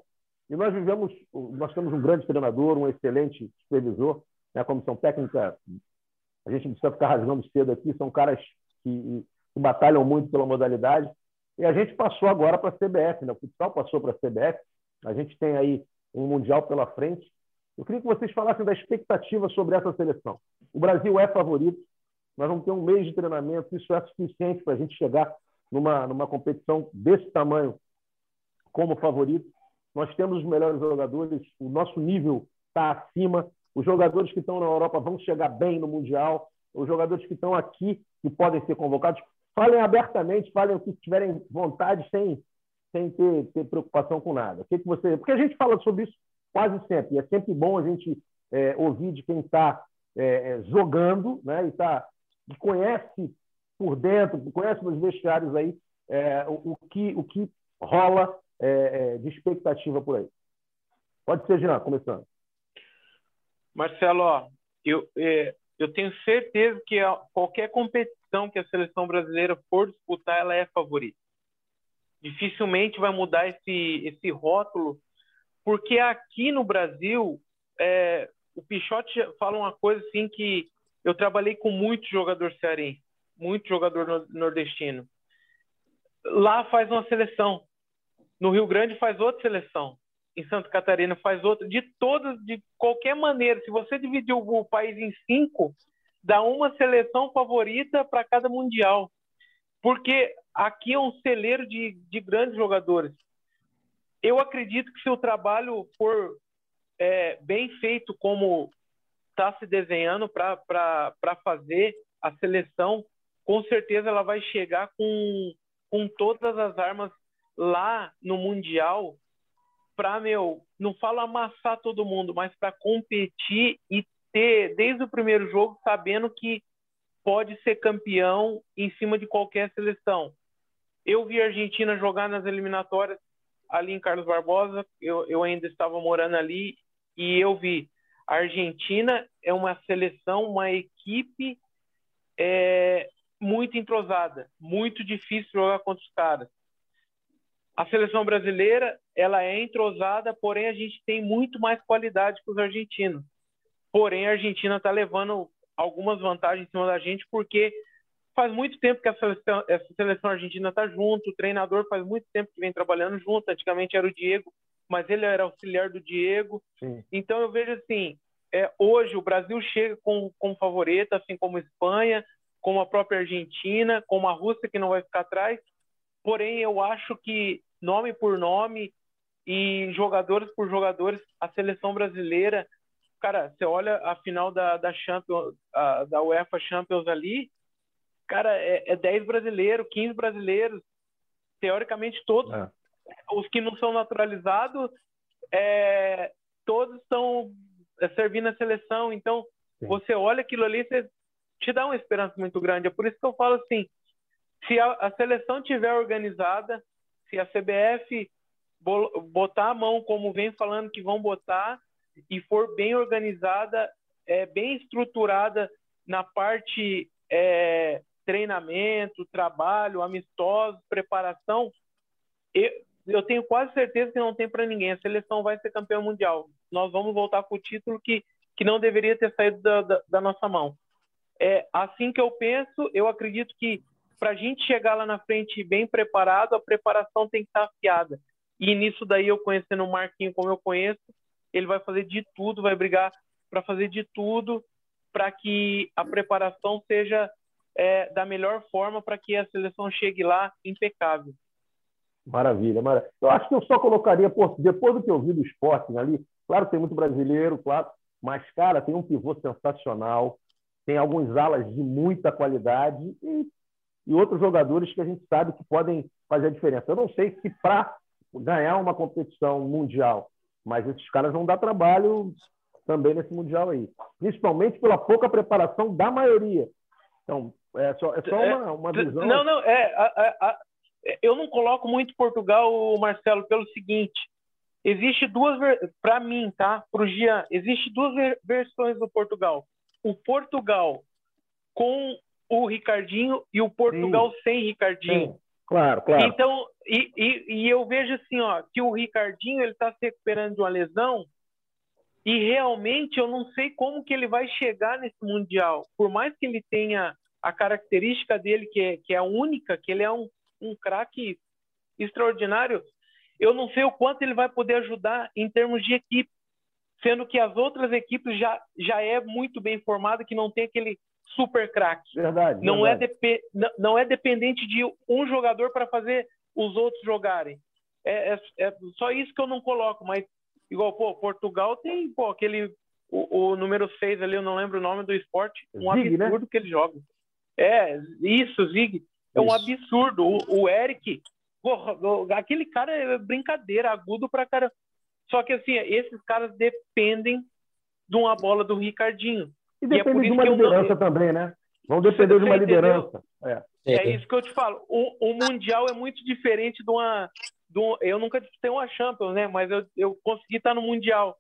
e nós vivemos, nós temos um grande treinador, um excelente supervisor, né? a comissão técnica. A gente não precisa ficar rasgando cedo aqui, são caras que, que batalham muito pela modalidade. E a gente passou agora para a CBF, né? o futsal passou para a CBF. A gente tem aí um Mundial pela frente. Eu queria que vocês falassem da expectativa sobre essa seleção. O Brasil é favorito, nós vamos ter um mês de treinamento, isso é suficiente para a gente chegar numa, numa competição desse tamanho como favorito. Nós temos os melhores jogadores, o nosso nível está acima. Os jogadores que estão na Europa vão chegar bem no Mundial. Os jogadores que estão aqui, que podem ser convocados, falem abertamente, falem o que tiverem vontade, sem, sem ter, ter preocupação com nada. O que, que você... Porque a gente fala sobre isso quase sempre, e é sempre bom a gente é, ouvir de quem está é, é, jogando né, e, tá, e conhece por dentro, conhece nos vestiários aí é, o, o, que, o que rola é, é, de expectativa por aí. Pode ser, Jean, começando. Marcelo, eu, eu tenho certeza que qualquer competição que a seleção brasileira for disputar, ela é favorita dificilmente vai mudar esse, esse rótulo, porque aqui no Brasil, é, o Pichote fala uma coisa assim que eu trabalhei com muito jogador cearense, muito jogador nordestino. Lá faz uma seleção, no Rio Grande faz outra seleção, em Santa Catarina faz outra, de todas, de qualquer maneira. Se você dividir o país em cinco, dá uma seleção favorita para cada mundial porque aqui é um celeiro de, de grandes jogadores. Eu acredito que se o trabalho for é, bem feito como está se desenhando para fazer a seleção, com certeza ela vai chegar com, com todas as armas lá no Mundial para, meu, não falo amassar todo mundo, mas para competir e ter, desde o primeiro jogo, sabendo que pode ser campeão em cima de qualquer seleção. Eu vi a Argentina jogar nas eliminatórias ali em Carlos Barbosa, eu, eu ainda estava morando ali e eu vi a Argentina é uma seleção, uma equipe é, muito entrosada, muito difícil jogar contra os caras. A seleção brasileira ela é entrosada, porém a gente tem muito mais qualidade que os argentinos. Porém a Argentina está levando algumas vantagens em cima da gente, porque faz muito tempo que a seleção, essa seleção argentina está junto, o treinador faz muito tempo que vem trabalhando junto. Antigamente era o Diego, mas ele era auxiliar do Diego. Sim. Então eu vejo assim, é, hoje o Brasil chega com, como favorita, assim como a Espanha, como a própria Argentina, como a Rússia que não vai ficar atrás. Porém, eu acho que nome por nome e jogadores por jogadores, a seleção brasileira cara, você olha a final da, da Champions, a, da UEFA Champions ali, cara, é, é 10 brasileiros, 15 brasileiros, teoricamente todos, é. os que não são naturalizados, é, todos estão é, servindo a seleção, então Sim. você olha aquilo ali, você te dá uma esperança muito grande, é por isso que eu falo assim, se a, a seleção tiver organizada, se a CBF botar a mão como vem falando que vão botar, e for bem organizada, é, bem estruturada na parte é, treinamento, trabalho, amistoso, preparação, eu, eu tenho quase certeza que não tem para ninguém. A seleção vai ser campeão mundial. Nós vamos voltar com o título que, que não deveria ter saído da, da, da nossa mão. É assim que eu penso. Eu acredito que para a gente chegar lá na frente bem preparado, a preparação tem que estar afiada. E nisso daí, eu conhecendo o Marquinho como eu conheço, ele vai fazer de tudo, vai brigar para fazer de tudo para que a preparação seja é, da melhor forma para que a seleção chegue lá impecável. Maravilha, maravilha. Eu acho que eu só colocaria, pô, depois do que eu vi do Sporting ali, claro, tem muito brasileiro, claro, mas, cara, tem um pivô sensacional, tem alguns alas de muita qualidade e, e outros jogadores que a gente sabe que podem fazer a diferença. Eu não sei se para ganhar uma competição mundial mas esses caras vão dar trabalho também nesse Mundial aí. Principalmente pela pouca preparação da maioria. Então, é só, é só é, uma, uma visão. Não, não, é. A, a, a, eu não coloco muito Portugal, Marcelo, pelo seguinte: existe duas para mim, tá? Para o Jean, existe duas versões do Portugal. O Portugal com o Ricardinho e o Portugal Sim. sem Ricardinho. Sim. Claro, claro. Então, e, e, e, eu vejo assim, ó, que o Ricardinho ele está se recuperando de uma lesão e realmente eu não sei como que ele vai chegar nesse mundial. Por mais que ele tenha a característica dele que é, que é a única, que ele é um, um craque extraordinário, eu não sei o quanto ele vai poder ajudar em termos de equipe, sendo que as outras equipes já já é muito bem formada, que não tem aquele super craque. Verdade. Não verdade. é não, não é dependente de um jogador para fazer os outros jogarem. É, é, é, só isso que eu não coloco, mas igual, pô, Portugal tem, pô, aquele o, o número 6 ali, eu não lembro o nome do esporte, um Zig, né? absurdo né? que ele joga. É, isso, Zig. É um absurdo. O, o Eric, porra, aquele cara é brincadeira, agudo pra cara. Só que assim, esses caras dependem de uma bola do Ricardinho. E é depende é de uma liderança não... também, né? Vão depender Você de uma liderança. É. é. isso que eu te falo. O, o Mundial é muito diferente de uma. De um, eu nunca disputei uma Champions, né? Mas eu, eu consegui estar no Mundial.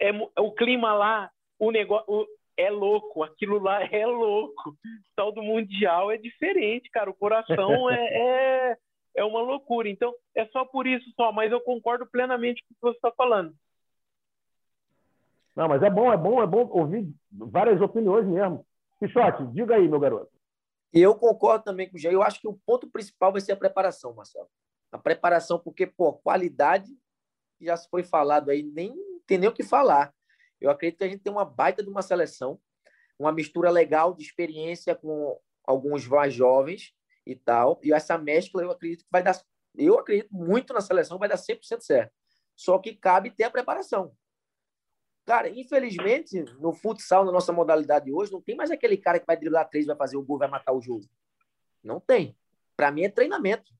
É, é o clima lá, o negócio. é louco, aquilo lá é louco. O tal do Mundial é diferente, cara. O coração é, é, é uma loucura. Então, é só por isso só, mas eu concordo plenamente com o que você está falando. Não, mas é bom, é bom, é bom ouvir várias opiniões mesmo. Pichote, diga aí, meu garoto. Eu concordo também com o Jair. Eu acho que o ponto principal vai ser a preparação, Marcelo. A preparação, porque, pô, qualidade, já se foi falado aí, nem tem nem o que falar. Eu acredito que a gente tem uma baita de uma seleção, uma mistura legal de experiência com alguns mais jovens e tal. E essa mescla, eu acredito que vai dar. Eu acredito muito na seleção, vai dar 100% certo. Só que cabe ter a preparação. Cara, infelizmente, no futsal, na nossa modalidade hoje, não tem mais aquele cara que vai driblar três, vai fazer o gol, vai matar o jogo. Não tem. Para mim é treinamento.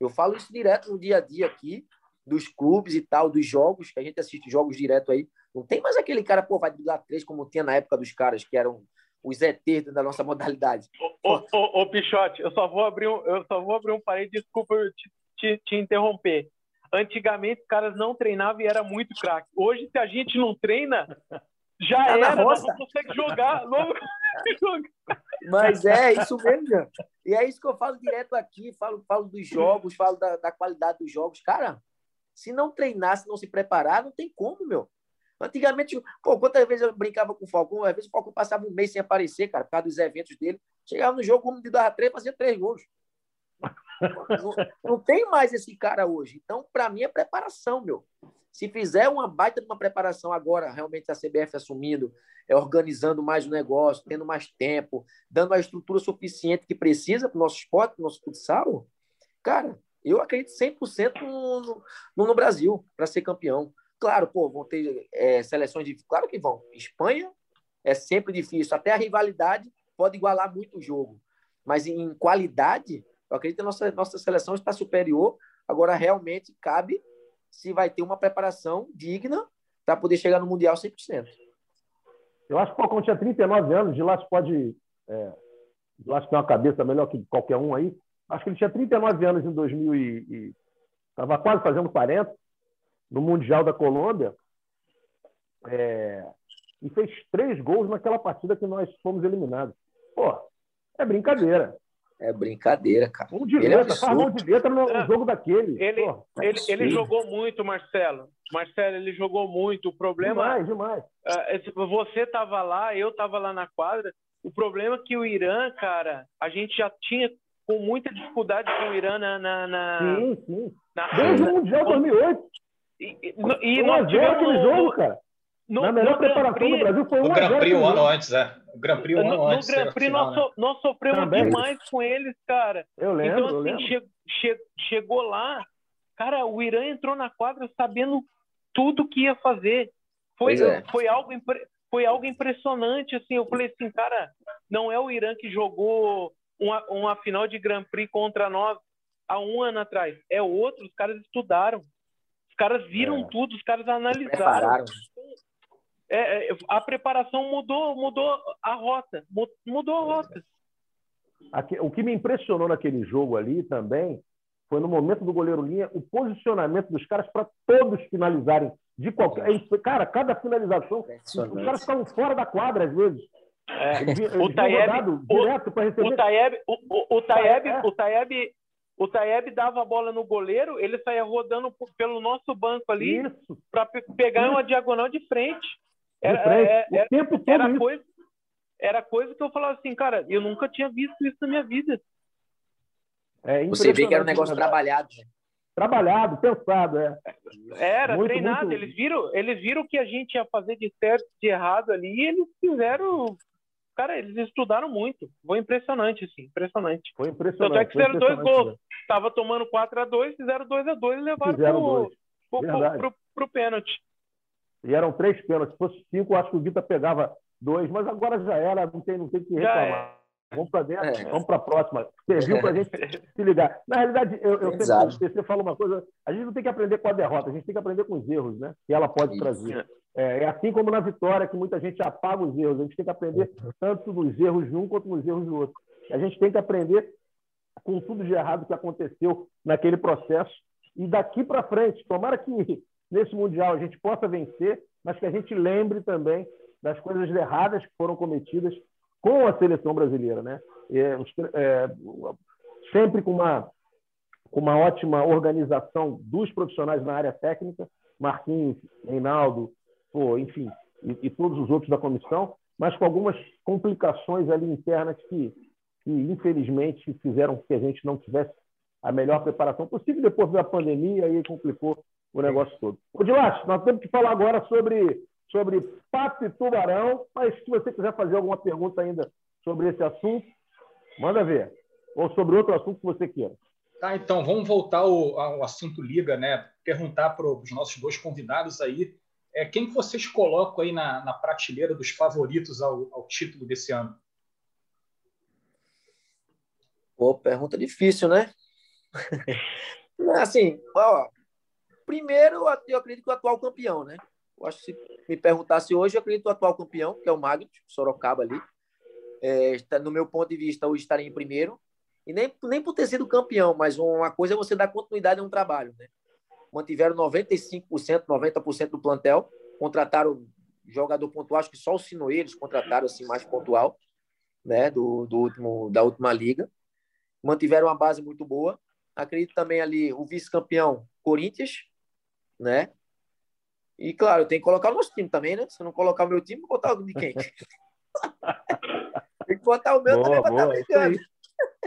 Eu falo isso direto no dia a dia aqui, dos clubes e tal, dos jogos, que a gente assiste jogos direto aí. Não tem mais aquele cara, pô, vai driblar três, como tinha na época dos caras, que eram os ETs da nossa modalidade. Ô, Pichote, eu só vou abrir um, eu só vou abrir um parede, desculpa eu te, te, te interromper. Antigamente os caras não treinavam e era muito craque. Hoje, se a gente não treina, já tá era, não consegue jogar. Não... Mas é isso mesmo, E é isso que eu falo direto aqui, falo, falo dos jogos, falo da, da qualidade dos jogos. Cara, se não treinar, se não se preparar, não tem como, meu. Antigamente, pô, quantas vezes eu brincava com o Falcão? Às vezes o Falcão passava um mês sem aparecer, cara, por causa dos eventos dele. Chegava no jogo, como de dava três, fazia três gols. Não, não, tem mais esse cara hoje. Então, para mim, é preparação, meu. Se fizer uma baita de uma preparação agora, realmente a CBF assumindo, é organizando mais o negócio, tendo mais tempo, dando a estrutura suficiente que precisa para o nosso esporte, para o nosso futsal, cara, eu acredito 100% no, no, no Brasil para ser campeão. Claro, pô, vão ter é, seleções de. Claro que vão. Espanha é sempre difícil. Até a rivalidade pode igualar muito o jogo. Mas em qualidade, eu acredito que a nossa, nossa seleção está superior. Agora, realmente, cabe se vai ter uma preparação digna para poder chegar no Mundial 100%. Eu acho que o Falcão tinha 39 anos, de lá se pode. É, de lá tem uma cabeça melhor que qualquer um aí. Acho que ele tinha 39 anos em 2000 e. Estava quase fazendo 40, no Mundial da Colômbia. É, e fez três gols naquela partida que nós fomos eliminados. Pô, é brincadeira. É brincadeira, cara. Um de ele letra, é faz mão de letra no, no jogo daquele. Ele, Pô, ele, ele jogou muito, Marcelo. Marcelo, ele jogou muito. O problema. Demais, demais. Uh, você estava lá, eu estava lá na quadra. O problema é que o Irã, cara, a gente já tinha com muita dificuldade com o Irã na. na, na sim, sim. Na, Desde o Mundial 2008. E, e, e nós tivemos. aquele jogo, cara. No, na melhor preparação Prix, do Brasil foi um O Grand Prix um ano antes, é. O Grand Prix um ano no, antes. No Grand Prix nós, so, nós sofremos Também. demais com eles, cara. Eu lembro, então, assim, eu lembro. Che, che, chegou lá, cara, o Irã entrou na quadra sabendo tudo que ia fazer. Foi, é. foi, algo, foi algo impressionante, assim. Eu falei assim, cara, não é o Irã que jogou uma, uma final de Grand Prix contra nós há um ano atrás. É outro, os caras estudaram. Os caras viram é. tudo, os caras analisaram. Prepararam. É, é, a preparação mudou, mudou a rota, mudou a rota. o que me impressionou naquele jogo ali também foi no momento do goleiro linha, o posicionamento dos caras para todos finalizarem de qualquer. Cara, cada finalização, os caras estavam fora da quadra às vezes. É. Eles, eles o Taeb, direto para receber. O Taeb, o, o, o Taeb, é. o Taeb, o Taeb dava a bola no goleiro, ele saía rodando pelo nosso banco ali para pegar isso. uma diagonal de frente. Era, frente. É, era, o tempo todo era coisa, era coisa que eu falava assim, cara, eu nunca tinha visto isso na minha vida. É Você vê que era um negócio trabalhado. Trabalhado, pensado, é. Era, muito, treinado. Muito... Eles viram, eles viram o que a gente ia fazer de certo, de errado ali, e eles fizeram. Cara, eles estudaram muito. Foi impressionante, assim, impressionante. Foi impressionante. Tanto é que fizeram dois gols. Tava tomando 4x2, fizeram 2x2 e levaram fizeram pro, pro, pro, pro, pro, pênalti. E eram três pênaltis. Se fosse cinco, acho que o Vitor pegava dois, mas agora já era, não tem, não tem que reclamar. Vamos para dentro, é. vamos para a próxima. Serviu para a gente se ligar. Na realidade, eu, eu sempre, você fala uma coisa: a gente não tem que aprender com a derrota, a gente tem que aprender com os erros, né? Que ela pode Isso. trazer. É, é, assim como na vitória, que muita gente apaga os erros. A gente tem que aprender tanto nos erros de um quanto nos erros do outro. A gente tem que aprender com tudo de errado que aconteceu naquele processo. E daqui para frente, tomara que nesse Mundial a gente possa vencer, mas que a gente lembre também das coisas erradas que foram cometidas com a seleção brasileira, né? É, é, sempre com uma, com uma ótima organização dos profissionais na área técnica, Marquinhos, Reinaldo, pô, enfim, e, e, todos os outros da comissão, mas com algumas complicações ali internas que, que infelizmente fizeram que a gente não tivesse a melhor preparação possível. Depois veio a pandemia aí complicou o negócio todo. Ô, Dilas, nós temos que falar agora sobre sobre pato e tubarão, mas se você quiser fazer alguma pergunta ainda sobre esse assunto, manda ver. Ou sobre outro assunto que você queira. Tá, então, vamos voltar ao, ao assunto Liga, né? Perguntar para os nossos dois convidados aí, é, quem vocês colocam aí na, na prateleira dos favoritos ao, ao título desse ano? Pô, pergunta difícil, né? assim, ó, primeiro eu acredito que o atual campeão, né? Eu acho que se me perguntasse hoje, eu acredito o atual campeão, que é o Magno, Sorocaba ali. É, no meu ponto de vista, hoje estaria em primeiro. E nem, nem por ter sido campeão, mas uma coisa é você dar continuidade a um trabalho. Né? Mantiveram 95%, 90% do plantel, contrataram jogador pontual, acho que só o Sino eles contrataram assim, mais pontual né? do, do último, da última liga. Mantiveram uma base muito boa. Acredito também ali o vice-campeão Corinthians, né? E, claro, tem que colocar o nosso time também, né? Se não colocar o meu time, vou botar o de quem? tem que botar o meu boa, também para estar brincando.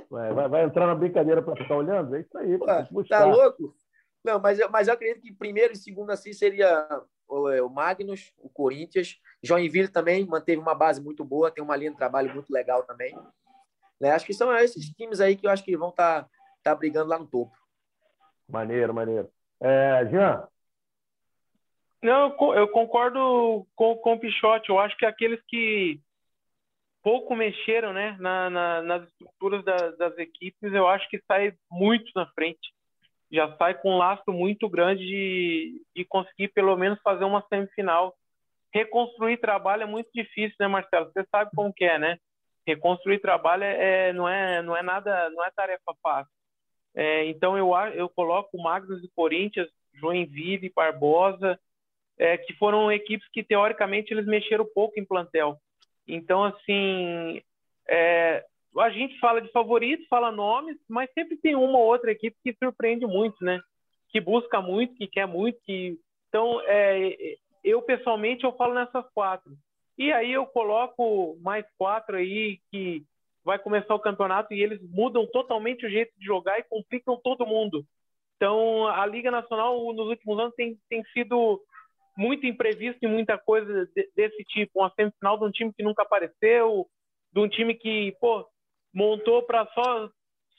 Vai, vai, entrar na brincadeira para ficar olhando? É isso aí. Pô, tá louco? Não, mas, mas eu acredito que primeiro e segundo assim seria o, é, o Magnus, o Corinthians. Joinville também manteve uma base muito boa, tem uma linha de trabalho muito legal também. Né? Acho que são esses times aí que eu acho que vão estar tá, tá brigando lá no topo. Maneiro, maneiro. É, Jean, não, eu concordo com, com o Pichote. Eu acho que aqueles que pouco mexeram né, na, na, nas estruturas da, das equipes, eu acho que sai muito na frente. Já sai com um lastro muito grande de, de conseguir pelo menos fazer uma semifinal. Reconstruir trabalho é muito difícil, né, Marcelo? Você sabe como que é, né? Reconstruir trabalho é, não, é, não é nada, não é tarefa fácil. É, então eu, eu coloco Magnus e Corinthians, Joinville, Barbosa, é, que foram equipes que teoricamente eles mexeram pouco em plantel. Então, assim, é, a gente fala de favoritos, fala nomes, mas sempre tem uma ou outra equipe que surpreende muito, né? Que busca muito, que quer muito, que então é, eu pessoalmente eu falo nessas quatro. E aí eu coloco mais quatro aí que vai começar o campeonato e eles mudam totalmente o jeito de jogar e complicam todo mundo. Então a Liga Nacional nos últimos anos tem, tem sido muito imprevisto e muita coisa desse tipo. Uma semifinal de um time que nunca apareceu, de um time que, pô, montou para só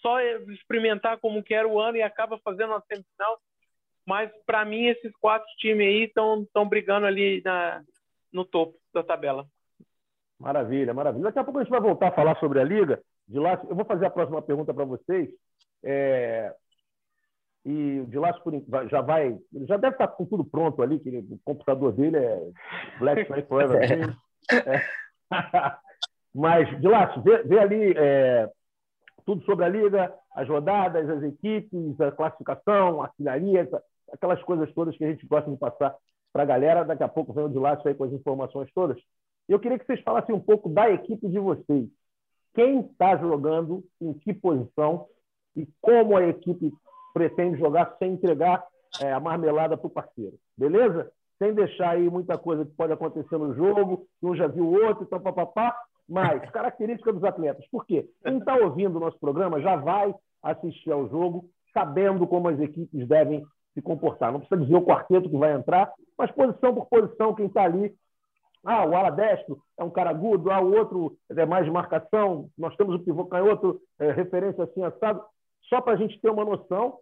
só experimentar como que era o ano e acaba fazendo uma semifinal. Mas para mim esses quatro times aí estão brigando ali na, no topo da tabela. Maravilha, maravilha. Daqui a pouco a gente vai voltar a falar sobre a liga. De lá, eu vou fazer a próxima pergunta para vocês. É, e o de lá já vai, ele já deve estar com tudo pronto ali, que o computador dele é Black Friday Forever. É. É. Mas, de lá, vê, vê ali, é, tudo sobre a liga, as rodadas, as equipes, a classificação, a artilharia, aquelas coisas todas que a gente gosta de passar para a galera. Daqui a pouco vem o de lá aí com as informações todas. Eu queria que vocês falassem um pouco da equipe de vocês. Quem está jogando, em que posição e como a equipe pretende jogar sem entregar é, a marmelada para o parceiro. Beleza? Sem deixar aí muita coisa que pode acontecer no jogo, um já viu o outro, então papapá. Mas, característica dos atletas. Por quê? Quem está ouvindo o nosso programa já vai assistir ao jogo sabendo como as equipes devem se comportar. Não precisa dizer o quarteto que vai entrar, mas posição por posição, quem está ali. Ah, o ala destro é um cara agudo, ah, o outro é mais de marcação, nós temos o pivô canhoto, é, referência assim, assado, só para a gente ter uma noção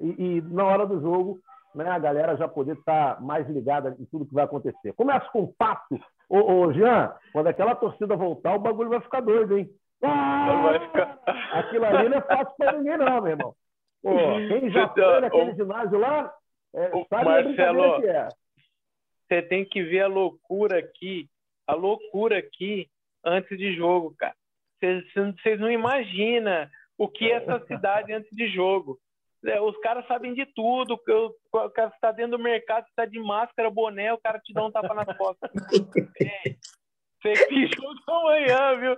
e, e, na hora do jogo né, a galera já poder estar tá mais ligada em tudo que vai acontecer. Começa com o pato. Ô, ô, Jean, quando aquela torcida voltar, o bagulho vai ficar doido, hein? Ah, ficar... Aquilo ali não é fácil para ninguém, não, meu irmão. Pô, quem já foi naquele o, ginásio lá, é, sabe Marcelo, que é. Você tem que ver a loucura aqui, a loucura aqui antes de jogo, cara. Vocês não imaginam o que é essa cidade antes de jogo. É, os caras sabem de tudo. O cara está dentro do mercado, está de máscara, boné, o cara te dá um tapa nas costas. É, você que jogo amanhã, viu?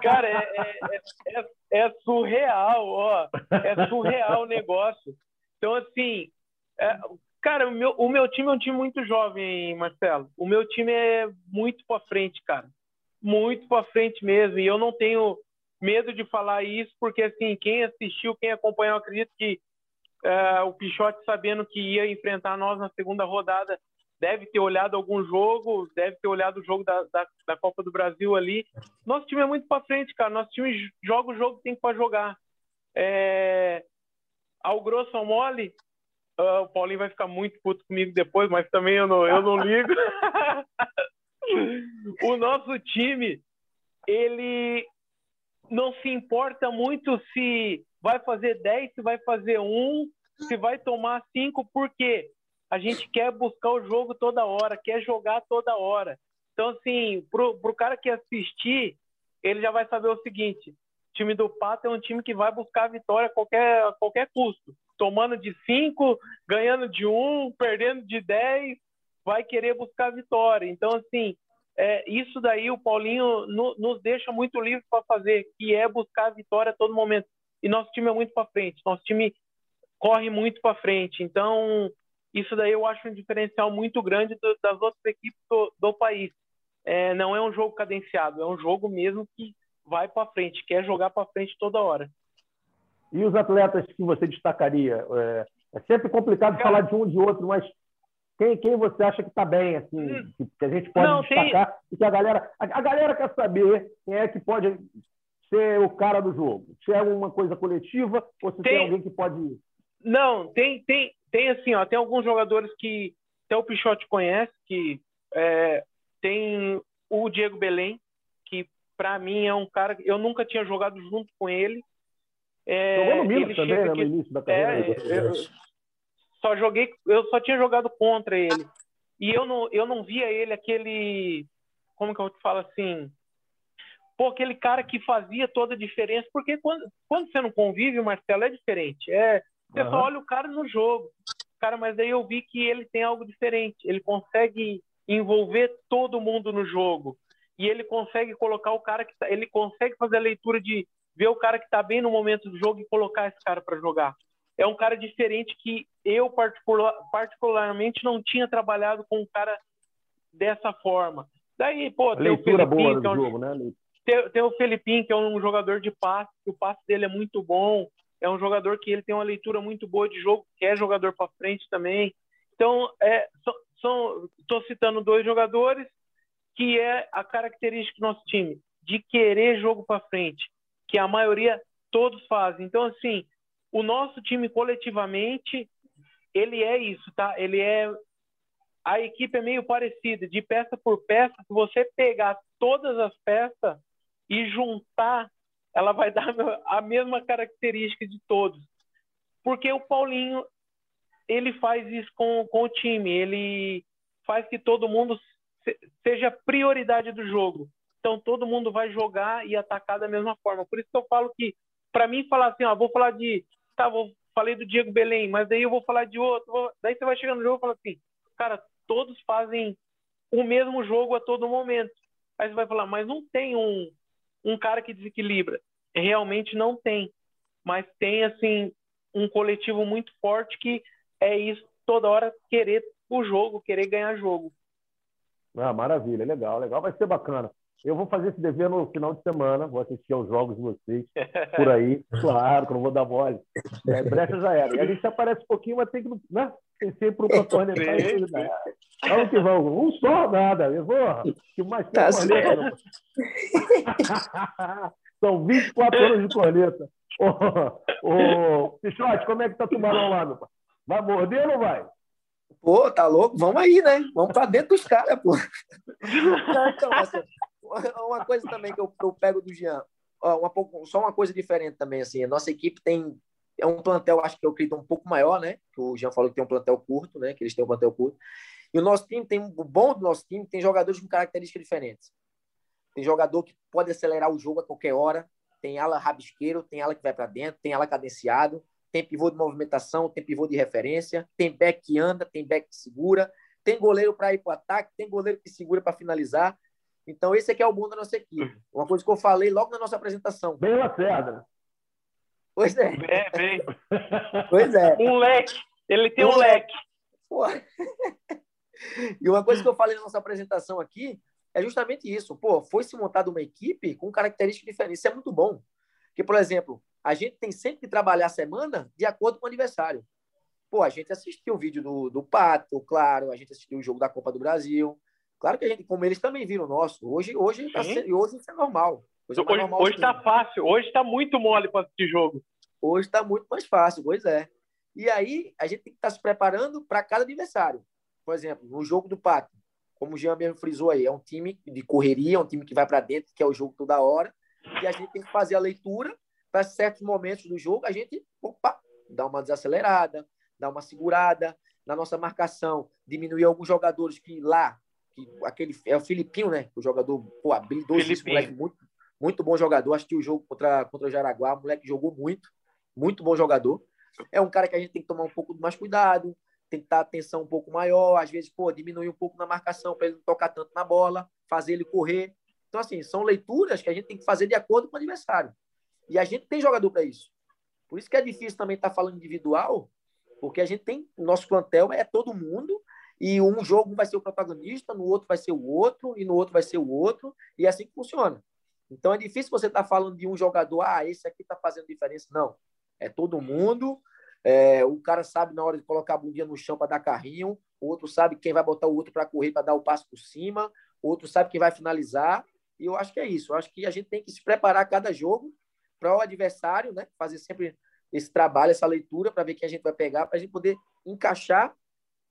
Cara, é, é, é, é, surreal, ó. É surreal o negócio. Então, assim, é, cara, o meu, o meu time é um time muito jovem, Marcelo. O meu time é muito para frente, cara. Muito para frente mesmo. E eu não tenho medo de falar isso, porque, assim, quem assistiu, quem acompanhou, acredito que é, o Pichote, sabendo que ia enfrentar nós na segunda rodada, deve ter olhado algum jogo, deve ter olhado o jogo da, da, da Copa do Brasil ali. Nosso time é muito para frente, cara. Nosso time joga o jogo que tem para jogar. É... Ao grosso ao mole, uh, o Paulinho vai ficar muito puto comigo depois, mas também eu não, eu não ligo. o nosso time, ele não se importa muito se vai fazer 10, se vai fazer um, se vai tomar cinco, porque a gente quer buscar o jogo toda hora, quer jogar toda hora. Então, assim, pro, pro cara que assistir, ele já vai saber o seguinte: o time do Pato é um time que vai buscar a vitória a qualquer, a qualquer custo. Tomando de cinco, ganhando de um, perdendo de dez, vai querer buscar a vitória. Então, assim, é, isso daí o Paulinho no, nos deixa muito livre para fazer, que é buscar a vitória a todo momento. E nosso time é muito para frente, nosso time corre muito para frente. Então, isso daí eu acho um diferencial muito grande do, das outras equipes do, do país. É, não é um jogo cadenciado, é um jogo mesmo que vai para frente, quer jogar para frente toda hora. E os atletas que você destacaria? É, é sempre complicado Cara, falar de um de outro, mas quem, quem você acha que está bem, assim, hum. que, a gente pode não, destacar tem... e que a galera, a, a, galera quer saber quem é que pode ser o cara do jogo? Se é uma coisa coletiva ou se tem, tem alguém que pode. Não, tem, tem, tem assim, ó, tem alguns jogadores que até o Pichote conhece, que é, tem o Diego Belém, que para mim é um cara que eu nunca tinha jogado junto com ele. É, Jogou no Milan também, né, no início da carreira. É, eu só joguei, eu só tinha jogado contra ele. E eu não, eu não via ele aquele, como que eu te falo assim, pô, aquele cara que fazia toda a diferença, porque quando, quando você não convive, o Marcelo é diferente. É, você uhum. só olha o cara no jogo. Cara, mas daí eu vi que ele tem algo diferente. Ele consegue envolver todo mundo no jogo. E ele consegue colocar o cara que tá, ele consegue fazer a leitura de ver o cara que está bem no momento do jogo e colocar esse cara para jogar. É um cara diferente que eu particular, particularmente não tinha trabalhado com um cara dessa forma. Daí, pô, tem leitura o Felipinho, boa do é um, jogo, né? Tem, tem o Felipinho, que é um jogador de passe, o passe dele é muito bom. É um jogador que ele tem uma leitura muito boa de jogo, que é jogador para frente também. Então, é, estou citando dois jogadores que é a característica do nosso time, de querer jogo para frente, que a maioria todos fazem. Então, assim, o nosso time coletivamente, ele é isso, tá? Ele é a equipe é meio parecida, de peça por peça, se você pegar todas as peças, e juntar, ela vai dar a mesma característica de todos. Porque o Paulinho, ele faz isso com, com o time, ele faz que todo mundo seja prioridade do jogo. Então todo mundo vai jogar e atacar da mesma forma. Por isso que eu falo que para mim falar assim, ó, vou falar de, tá, vou falei do Diego Belém, mas daí eu vou falar de outro, vou... daí você vai chegando no jogo e fala assim, cara, todos fazem o mesmo jogo a todo momento. Aí você vai falar, mas não tem um, um cara que desequilibra. Realmente não tem. Mas tem, assim, um coletivo muito forte que é isso, toda hora querer o jogo, querer ganhar jogo. Ah, maravilha, legal, legal. Vai ser bacana. Eu vou fazer esse dever no final de semana, vou assistir aos jogos de vocês por aí. Claro que não vou dar mole. É, brecha já era. E a gente aparece um pouquinho, mas tem que. Né? Tem sempre o Antônio. Vamos que vamos. Um só, nada. Eu vou. Que mais tá corneta, São 24 anos de corneta. Ô, ô, Pichote, como é que tá o tubarão lá, meu pai? Vai morder ou não vai? Pô, tá louco? Vamos aí, né? Vamos para dentro dos caras, pô. então, assim, uma coisa também que eu, eu pego do Jean, ó, uma pouco, só uma coisa diferente também, assim, a nossa equipe tem é um plantel, acho que eu acredito, um pouco maior, né? O Jean falou que tem um plantel curto, né? Que eles têm um plantel curto. E o nosso time tem, o bom do nosso time tem jogadores com características diferentes. Tem jogador que pode acelerar o jogo a qualquer hora, tem ala rabisqueiro, tem ala que vai para dentro, tem ala cadenciado, tem pivô de movimentação, tem pivô de referência, tem back que anda, tem back que segura, tem goleiro para ir para o ataque, tem goleiro que segura para finalizar. Então, esse aqui é o bom da nossa equipe. Uma coisa que eu falei logo na nossa apresentação. Bem Lacerda. Pois é. Bem, bem. Pois é. Um leque. Ele tem um, um leque. leque. E uma coisa que eu falei na nossa apresentação aqui é justamente isso. Pô, foi se montada uma equipe com características diferentes. Isso é muito bom. Porque, por exemplo, a gente tem sempre que trabalhar a semana de acordo com o aniversário. Pô, a gente assistiu o vídeo do, do Pato, claro, a gente assistiu o jogo da Copa do Brasil, Claro que a gente, como eles também viram o nosso. Hoje, hoje, tá hoje isso é normal. Hoje, está é hoje tá fácil, hoje está muito mole para assistir jogo. Hoje está muito mais fácil, pois é. E aí, a gente tem que estar tá se preparando para cada adversário. Por exemplo, no jogo do Pato, como o Jean mesmo frisou aí, é um time de correria, é um time que vai para dentro, que é o jogo toda hora, e a gente tem que fazer a leitura para certos momentos do jogo, a gente, opa, dá uma desacelerada, dá uma segurada na nossa marcação, diminuir alguns jogadores que lá que aquele é o Filipinho, né? O jogador, pô, habilidoso, esse moleque muito, muito bom jogador. Assisti o jogo contra, contra o Jaraguá, o moleque jogou muito, muito bom jogador. É um cara que a gente tem que tomar um pouco mais cuidado, tem que estar atenção um pouco maior, às vezes, pô, diminuir um pouco na marcação para ele não tocar tanto na bola, fazer ele correr. Então, assim, são leituras que a gente tem que fazer de acordo com o adversário. E a gente tem jogador para isso. Por isso que é difícil também estar falando individual, porque a gente tem, nosso plantel é todo mundo, e um jogo vai ser o protagonista, no outro vai ser o outro, e no outro vai ser o outro, e é assim que funciona. Então é difícil você estar tá falando de um jogador, ah, esse aqui está fazendo diferença. Não. É todo mundo. É, o cara sabe na hora de colocar a bundinha no chão para dar carrinho, o outro sabe quem vai botar o outro para correr, para dar o passo por cima, o outro sabe quem vai finalizar. E eu acho que é isso. Eu acho que a gente tem que se preparar cada jogo para o adversário, né? Fazer sempre esse trabalho, essa leitura, para ver quem a gente vai pegar, para a gente poder encaixar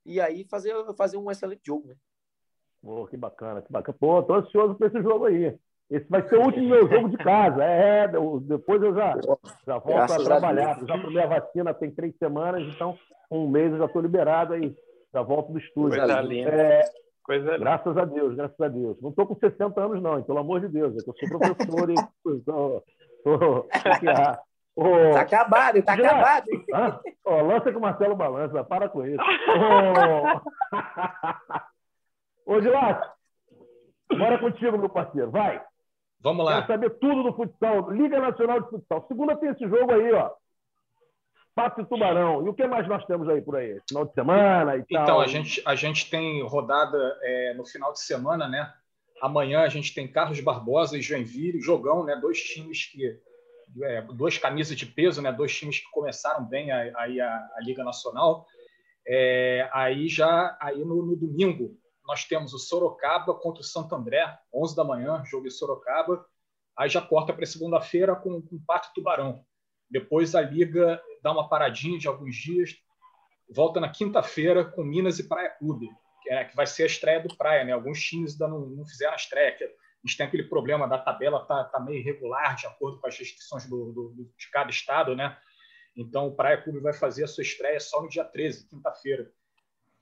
e aí fazer, fazer um excelente jogo, né? Pô, que bacana, que bacana. Pô, tô ansioso para esse jogo aí. Esse vai ser o último meu jogo de casa. É, depois eu já, já volto a trabalhar. já tomei a vacina tem três semanas, então um mês eu já estou liberado aí. Já volto do estúdio. Coisa linda. É, Coisa graças a Deus, graças a Deus. Não estou com 60 anos, não, pelo amor de Deus. É eu sou professor e tô, Oh, tá acabado, tá já, acabado. Ah, oh, lança com o Marcelo Balança, para com isso. Ô, oh. Dilato, bora contigo, meu parceiro, vai. Vamos lá. Quero saber tudo do futsal, Liga Nacional de Futsal. Segunda tem esse jogo aí, ó. Pato e Tubarão. E o que mais nós temos aí por aí? Final de semana e então, tal? Então, a gente, a gente tem rodada é, no final de semana, né? Amanhã a gente tem Carlos Barbosa e Joinville, jogão, né? Dois times que é, duas camisas de peso, né? Dois times que começaram bem aí a, a, Liga Nacional. É, aí já aí no, no, domingo nós temos o Sorocaba contra o Santo André, 11 da manhã, jogo em Sorocaba. Aí já corta para segunda-feira com, com Pato Tubarão. Depois a Liga dá uma paradinha de alguns dias, volta na quinta-feira com Minas e Praia Clube, que, é, que vai ser a estreia do Praia. Né? Alguns times ainda não, não fizeram a estreia. Que, a gente tem aquele problema da tabela tá, tá meio irregular de acordo com as restrições do, do, de cada estado, né? Então o Praia Clube vai fazer a sua estreia só no dia 13, quinta-feira.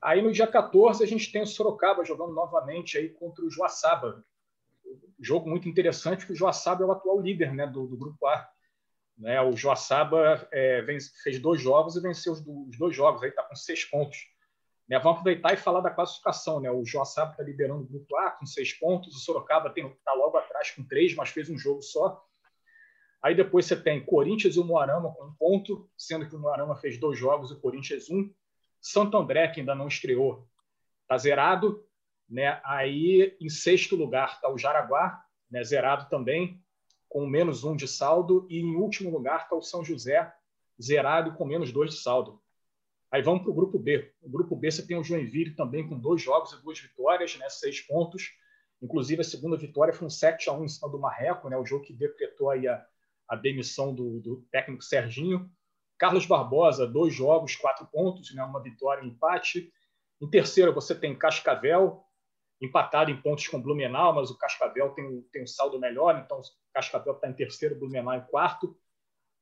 Aí no dia 14 a gente tem o Sorocaba jogando novamente aí contra o Joaçaba. Jogo muito interessante, porque o Joaçaba é o atual líder né, do, do grupo A. Né? O Joaçaba é, fez dois jogos e venceu os, os dois jogos, aí está com seis pontos. Né? Vamos aproveitar e falar da classificação. Né? O Joaçaba está liderando o grupo A com seis pontos, o Sorocaba está logo atrás com três, mas fez um jogo só. Aí depois você tem Corinthians e o Moarama com um ponto, sendo que o Moarama fez dois jogos e o Corinthians um. Santo André, que ainda não estreou, está zerado. Né? Aí, em sexto lugar, está o Jaraguá, né? zerado também, com menos um de saldo. E em último lugar está o São José, zerado com menos dois de saldo. Aí vamos para o grupo B. O grupo B você tem o Joinville também com dois jogos e duas vitórias, né? seis pontos. Inclusive, a segunda vitória foi um 7 a 1 em cima do Marreco, né? o jogo que decretou aí a, a demissão do, do, técnico Serginho. Carlos Barbosa, dois jogos, quatro pontos, né, uma vitória e um empate. Em terceiro, você tem Cascavel, empatado em pontos com Blumenau, mas o Cascavel tem, tem um saldo melhor, então o Cascavel está em terceiro, Blumenau em quarto.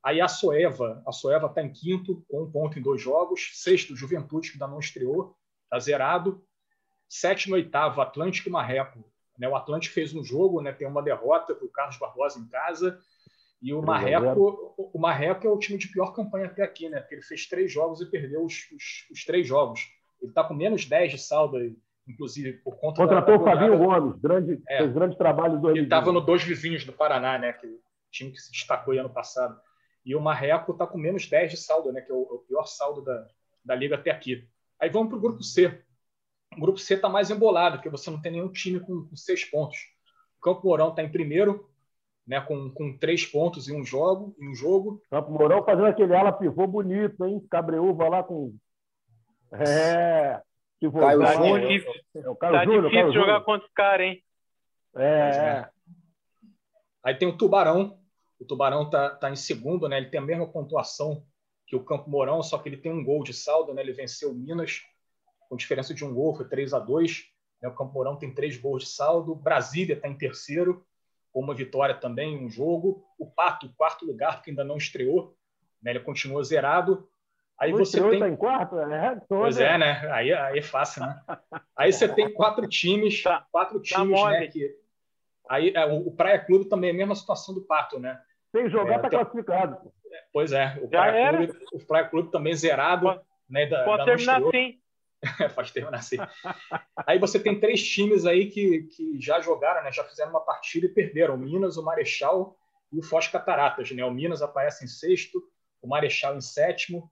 Aí a Soeva, a Soeva está em quinto, com um ponto em dois jogos. Sexto, Juventude, que ainda não estreou, está zerado. Sétimo e oitavo, Atlântico e Marreco. Né, o Atlântico fez um jogo, né, tem uma derrota para o Carlos Barbosa em casa. E o Marreco, o Marreco é o time de pior campanha até aqui, né? Porque ele fez três jogos e perdeu os, os, os três jogos. Ele está com menos 10 de saldo, inclusive por conta Contratou o Fabinho Gomes, grande, é. fez grande trabalho do Ele estava no Dois Vizinhos do Paraná, né? Que time que se destacou ano passado. E o Marreco está com menos 10 de saldo, né? Que é o, é o pior saldo da, da liga até aqui. Aí vamos para o grupo C. O grupo C está mais embolado, porque você não tem nenhum time com, com seis pontos. O Campo Mourão está em primeiro, né, com, com três pontos em um jogo. Em um jogo. Campo Mourão fazendo aquele ala pivô bonito, hein? Cabreúva lá com. É. Pivô Caio tá difícil, é o Caio tá Júnior, difícil Caio jogar Júnior. contra os caras, hein? É. é. Aí tem o Tubarão. O Tubarão tá, tá em segundo, né? Ele tem a mesma pontuação que o Campo Mourão, só que ele tem um gol de saldo, né? Ele venceu o Minas com diferença de um gol, foi 3 a 2 né? O Campo Mourão tem três gols de saldo. Brasília está em terceiro com uma vitória também um jogo. O Pato, quarto lugar, porque ainda não estreou, né? ele continua zerado. Aí não você tem. Tá em quarto? É, pois é, né? Aí, aí é fácil, né? Aí você tem quatro times, tá, quatro tá times, tá né? Que... Aí é, o Praia Clube também é a mesma situação do Pato, né? Sem jogar, está é, classificado. Pois é, o Praia, Clube, o Praia Clube também zerado. Pode, né, da, pode da terminar assim. Faz terminar assim. Aí você tem três times aí que, que já jogaram, né? já fizeram uma partida e perderam: o Minas, o Marechal e o Foz Cataratas. Né? O Minas aparece em sexto, o Marechal em sétimo,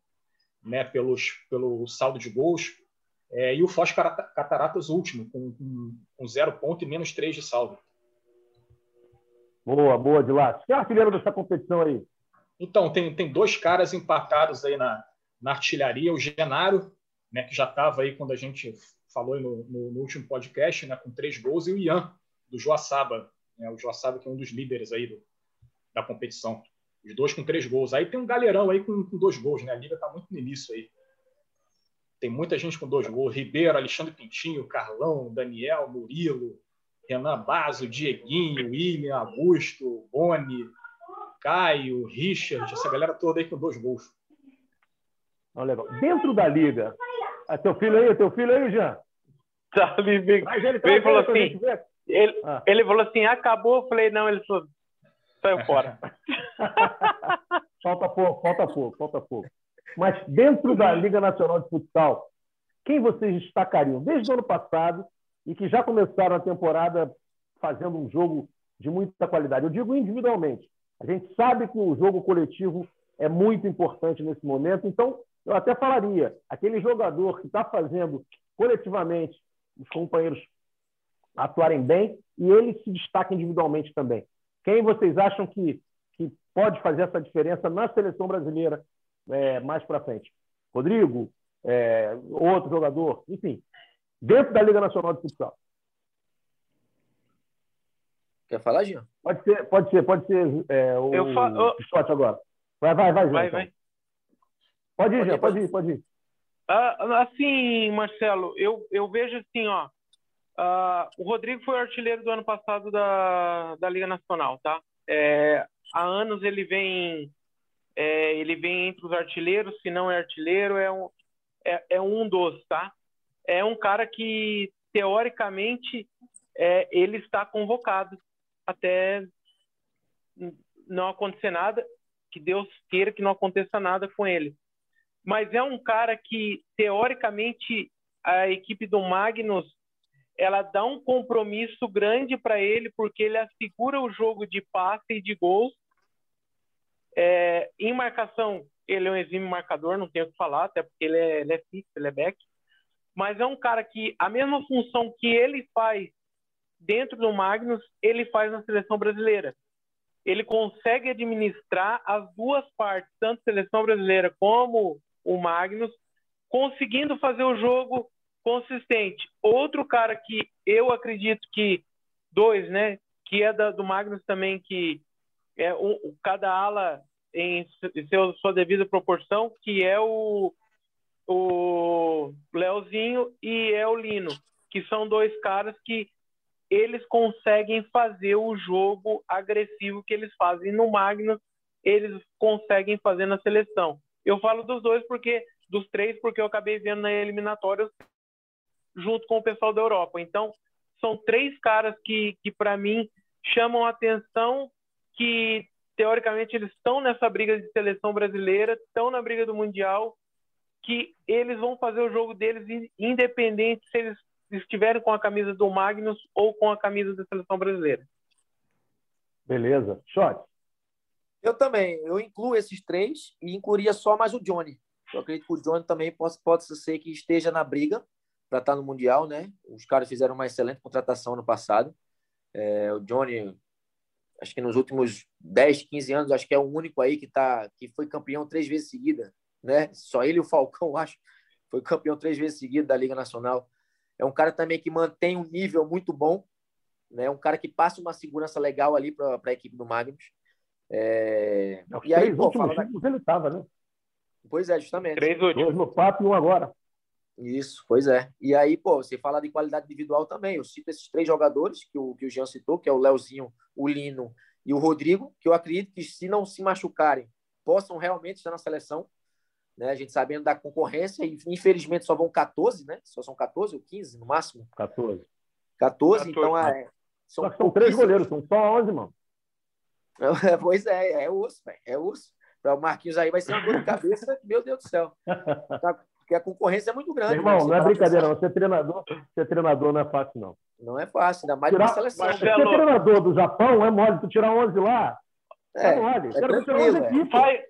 né? Pelos, pelo saldo de gols. É, e o Foz Cataratas último, com, com, com, zero ponto e menos três de saldo. Boa, boa, de lá. Quem é artilheiro dessa competição aí? Então, tem, tem dois caras empatados aí na, na artilharia. O Genaro, né, que já estava aí quando a gente falou no, no, no, último podcast, né, com três gols, e o Ian, do Joaçaba, né, o Joaçaba que é um dos líderes aí do, da competição. Os dois com três gols. Aí tem um galerão aí com, com dois gols, né? A liga está muito no início aí. Tem muita gente com dois gols. Ribeiro, Alexandre Pintinho, Carlão, Daniel, Murilo, Renan Basso, Dieguinho, William, Augusto, Boni, Caio, Richard, essa galera toda aí com dois gols. Legal. Dentro da liga, é teu filho aí, teu filho aí, Jean? Tá, ele veio, ele falou assim, ele, ah. ele falou assim, acabou, eu falei, não, ele falou, saiu fora. falta pouco, falta pouco, falta pouco. Mas dentro da Liga Nacional de Futsal, quem vocês destacariam desde o ano passado e que já começaram a temporada fazendo um jogo de muita qualidade? Eu digo individualmente. A gente sabe que o jogo coletivo é muito importante nesse momento, então eu até falaria, aquele jogador que está fazendo coletivamente os companheiros atuarem bem e ele se destaca individualmente também. Quem vocês acham que, que pode fazer essa diferença na seleção brasileira é, mais para frente? Rodrigo, é, outro jogador, enfim, dentro da Liga Nacional de Futsal. Quer falar, Gil? Pode ser, pode ser, pode ser é, o eu fa... agora. Vai, vai, vai, vai. Então. vai. Pode ir, já, pode ir, pode ir. Ah, assim, Marcelo, eu, eu vejo assim, ó. Uh, o Rodrigo foi artilheiro do ano passado da, da Liga Nacional, tá? É, há anos ele vem é, ele vem entre os artilheiros, se não é artilheiro, é um, é, é um dos, tá? É um cara que, teoricamente, é, ele está convocado até não acontecer nada. que Deus queira que não aconteça nada com ele. Mas é um cara que, teoricamente, a equipe do Magnus ela dá um compromisso grande para ele, porque ele assegura o jogo de passe e de gols. É, em marcação, ele é um exímio marcador, não tenho o que falar, até porque ele é, ele é fixo, ele é back. Mas é um cara que a mesma função que ele faz dentro do Magnus, ele faz na seleção brasileira. Ele consegue administrar as duas partes, tanto seleção brasileira como o Magnus, conseguindo fazer o jogo consistente. Outro cara que eu acredito que dois, né, que é da, do Magnus também que é um, cada ala em seu, sua devida proporção, que é o o Leozinho e é o Lino, que são dois caras que eles conseguem fazer o jogo agressivo que eles fazem no Magnus, eles conseguem fazer na seleção. Eu falo dos dois porque dos três porque eu acabei vendo na eliminatória junto com o pessoal da Europa. Então, são três caras que, que para mim, chamam a atenção, que teoricamente eles estão nessa briga de seleção brasileira, estão na briga do Mundial, que eles vão fazer o jogo deles independente se eles estiverem com a camisa do Magnus ou com a camisa da seleção brasileira. Beleza. Shot. Eu também. Eu incluo esses três e incluiria só mais o Johnny. Eu acredito que o Johnny também pode, pode ser que esteja na briga para estar tá no Mundial, né? Os caras fizeram uma excelente contratação no passado. É, o Johnny, acho que nos últimos 10, 15 anos, acho que é o único aí que, tá, que foi campeão três vezes seguida, né? Só ele e o Falcão, acho, foi campeão três vezes seguida da Liga Nacional. É um cara também que mantém um nível muito bom, né? Um cara que passa uma segurança legal ali para a equipe do Magnus. É... E aí, pô, fala da... ele estava, né? Pois é, justamente. Três últimos. Dois no papo e um agora. Isso, pois é. E aí, pô, você fala de qualidade individual também. Eu cito esses três jogadores que o, que o Jean citou, que é o Leozinho, o Lino e o Rodrigo, que eu acredito que, se não se machucarem, possam realmente estar na seleção. Né? A gente sabendo da concorrência, e infelizmente só vão 14, né? Só são 14 ou 15 no máximo? 14. 14, 14 então é. São, são três goleiros, são só 11, mano. pois é, é osso, velho. É osso. Para o Marquinhos aí vai ser uma dor de cabeça, meu Deus do céu. Tá porque a concorrência é muito grande. Irmão, né? não é brincadeira, não. Ser treinador, ser treinador não é fácil, não. Não é fácil, ainda mais tirar, na seleção. Marcelo... Ser treinador do Japão é mole, tu tirar 11 lá, é, é mole. É Quero tirar 11 aqui. Vai,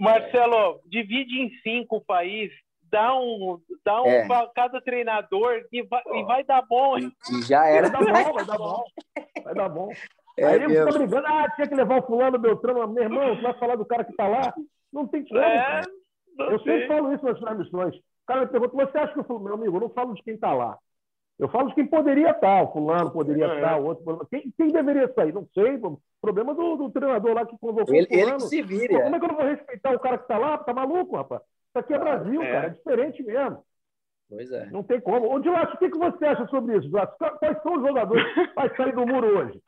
Marcelo, divide em cinco o país, dá um, dá um é. para cada treinador e vai, e vai dar bom. E, e já era. Vai dar bom, vai dar bom. Vai dar bom. É Aí ele fica brigando, ah, tinha que levar o fulano Beltrano. Meu irmão, você vai falar do cara que está lá? Não tem como. É, eu sempre falo isso nas transmissões. O cara me pergunta, você acha que o fulano, meu amigo, eu não falo de quem está lá. Eu falo de quem poderia estar, o fulano poderia é. estar, o outro. Quem, quem deveria sair? Não sei. Problema do, do treinador lá que convocou ele, o fulano. Ele que se vira. Como é que eu não vou respeitar o cara que está lá? Tá maluco, rapaz? Isso aqui é Brasil, é. cara. É diferente mesmo. Pois é. Não tem como. Ô, Dilácio, o que, que você acha sobre isso? Quais são os jogadores que vai sair do muro hoje?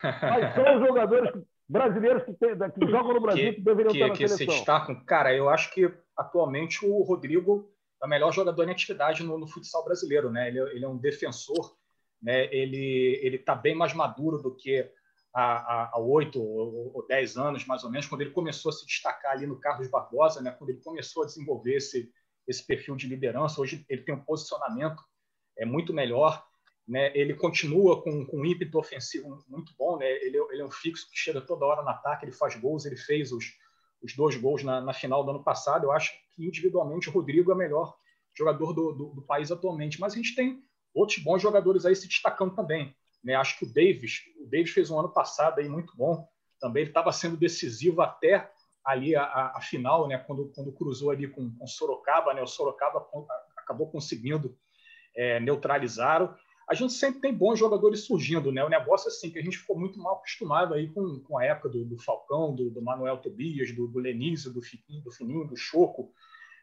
Quais são os jogadores brasileiros que, tem, que jogam no Brasil que, que deveriam que, estar na que seleção? se destacam? Cara, eu acho que atualmente o Rodrigo é o melhor jogador em atividade no, no futsal brasileiro, né? Ele, ele, é um defensor, né? Ele ele está bem mais maduro do que há oito ou dez anos, mais ou menos, quando ele começou a se destacar ali no Carlos Barbosa, né? Quando ele começou a desenvolver esse esse perfil de liderança, hoje ele tem um posicionamento é muito melhor, né? Ele continua com, com um ímpeto ofensivo muito bom, né? Ele, ele é um fixo que chega toda hora no ataque, ele faz gols, ele fez os os dois gols na, na, final do ano passado. Eu acho que individualmente o Rodrigo é o melhor jogador do, do, do, país atualmente. Mas a gente tem outros bons jogadores aí se destacando também. Né? Acho que o Davis, o Davis fez um ano passado aí muito bom. Também ele estava sendo decisivo até ali a, a, a, final, né? Quando, quando cruzou ali com, com Sorocaba, né? O Sorocaba acabou conseguindo é, neutralizar a gente sempre tem bons jogadores surgindo, né? O negócio assim que a gente ficou muito mal acostumado aí com, com a época do, do Falcão, do, do, Manuel Tobias, do, do do Fiquinho, do Fininho, do Choco,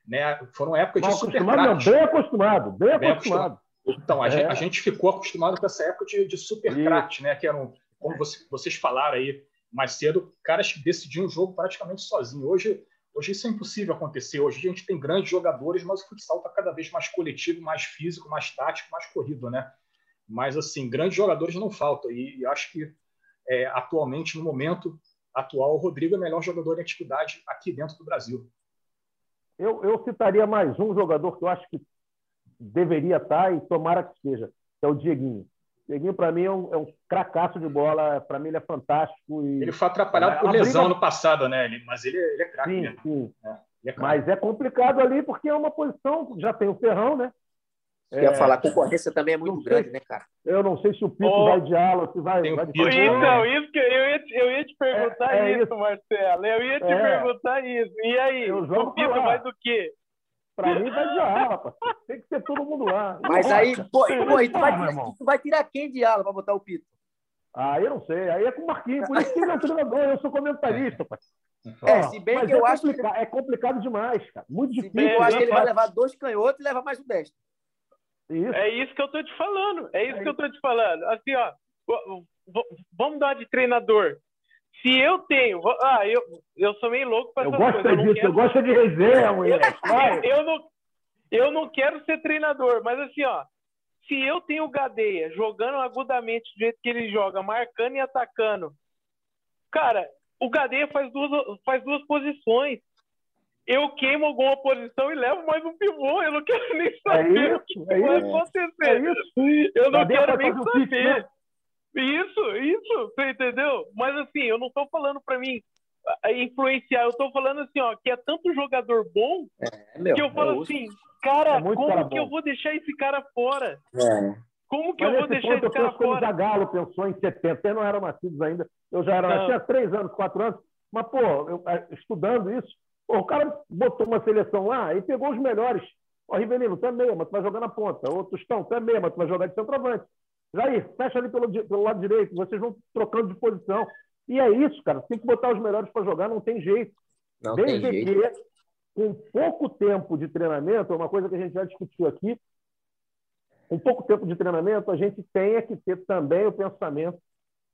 né? Foram épocas mal de super craques. Bem acostumado, bem, bem acostumado. acostumado. Então, a, é. gente, a, gente, ficou acostumado com essa época de, de super craques, né? Que eram, como você, vocês falaram aí mais cedo, caras que decidiam o jogo praticamente sozinho. Hoje, hoje isso é impossível acontecer. Hoje a gente tem grandes jogadores, mas o futsal está cada vez mais coletivo, mais físico, mais tático, mais corrido, né? Mas, assim, grandes jogadores não faltam. E, e acho que, é, atualmente, no momento, atual, o Rodrigo é o melhor jogador de atividade aqui dentro do Brasil. Eu, eu citaria mais um jogador que eu acho que deveria estar e tomara que seja, que é o Dieguinho. Dieguinho, para mim, é um, é um cracaço de bola. Para mim, ele é fantástico. E... Ele foi atrapalhado é, por lesão briga... no passado, né? Ele, mas ele, ele é craque. Sim, sim. É, é mas é complicado ali porque é uma posição, já tem o Ferrão, né? Eu ia falar, a concorrência também é muito grande, né, cara? Eu não sei se o Pito oh, vai de ala, se vai. vai de então, isso que eu ia, eu ia te perguntar é, é isso, isso, Marcelo. Eu ia te é. perguntar isso. E aí? O Pito vai do quê? Pra mim vai de ala, parceiro. Tem que ser todo mundo lá. Mas aí, pô, pô tu, vai tirar, tu vai tirar quem de ala pra botar o Pito? Ah, eu não sei. Aí é com o Marquinhos. Por isso que ele é treinador, eu sou comentarista, parceiro. É, se bem que eu é acho que. É complicado demais, cara. Muito difícil. Se bem que eu acho que ele vai levar dois canhotos e levar mais um destro. Isso. É isso que eu tô te falando. É isso é que eu tô te falando. Assim, ó, vamos dar de treinador. Se eu tenho. Ah, eu, eu sou meio louco para essas eu gosto coisas. Disso, eu, quero... eu gosto de resenha, mulher. Eu, eu, não, eu não quero ser treinador, mas assim, ó. Se eu tenho o Gadeia jogando agudamente do jeito que ele joga, marcando e atacando, cara, o Gadeia faz duas, faz duas posições eu queimo alguma posição e levo mais um pivô. Eu não quero nem é saber é isso, o que é vai isso, acontecer. É isso. Eu não quero nem saber. Isso, isso, você entendeu? Mas assim, eu não estou falando para mim influenciar, eu estou falando assim, ó, que é tanto jogador bom é, meu, que eu falo assim, cara, é como cara que bom. eu vou deixar esse cara fora? É. Como que Mas eu vou deixar esse cara fora? O Zagallo pensou em 70, eu não era nascido ainda, eu já era, eu tinha três anos, quatro anos, mas, pô, eu, estudando isso, o cara botou uma seleção lá e pegou os melhores. Ó, Rivelino, tu é meia, mas tu vai jogar na ponta. Ô, Tostão, tu é meia, mas tu vai jogar de centroavante. Jair, fecha ali pelo, pelo lado direito, vocês vão trocando de posição. E é isso, cara. Tem que botar os melhores para jogar, não tem jeito. Não Desde tem jeito. que, com pouco tempo de treinamento, é uma coisa que a gente já discutiu aqui, com pouco tempo de treinamento, a gente tem que ter também o pensamento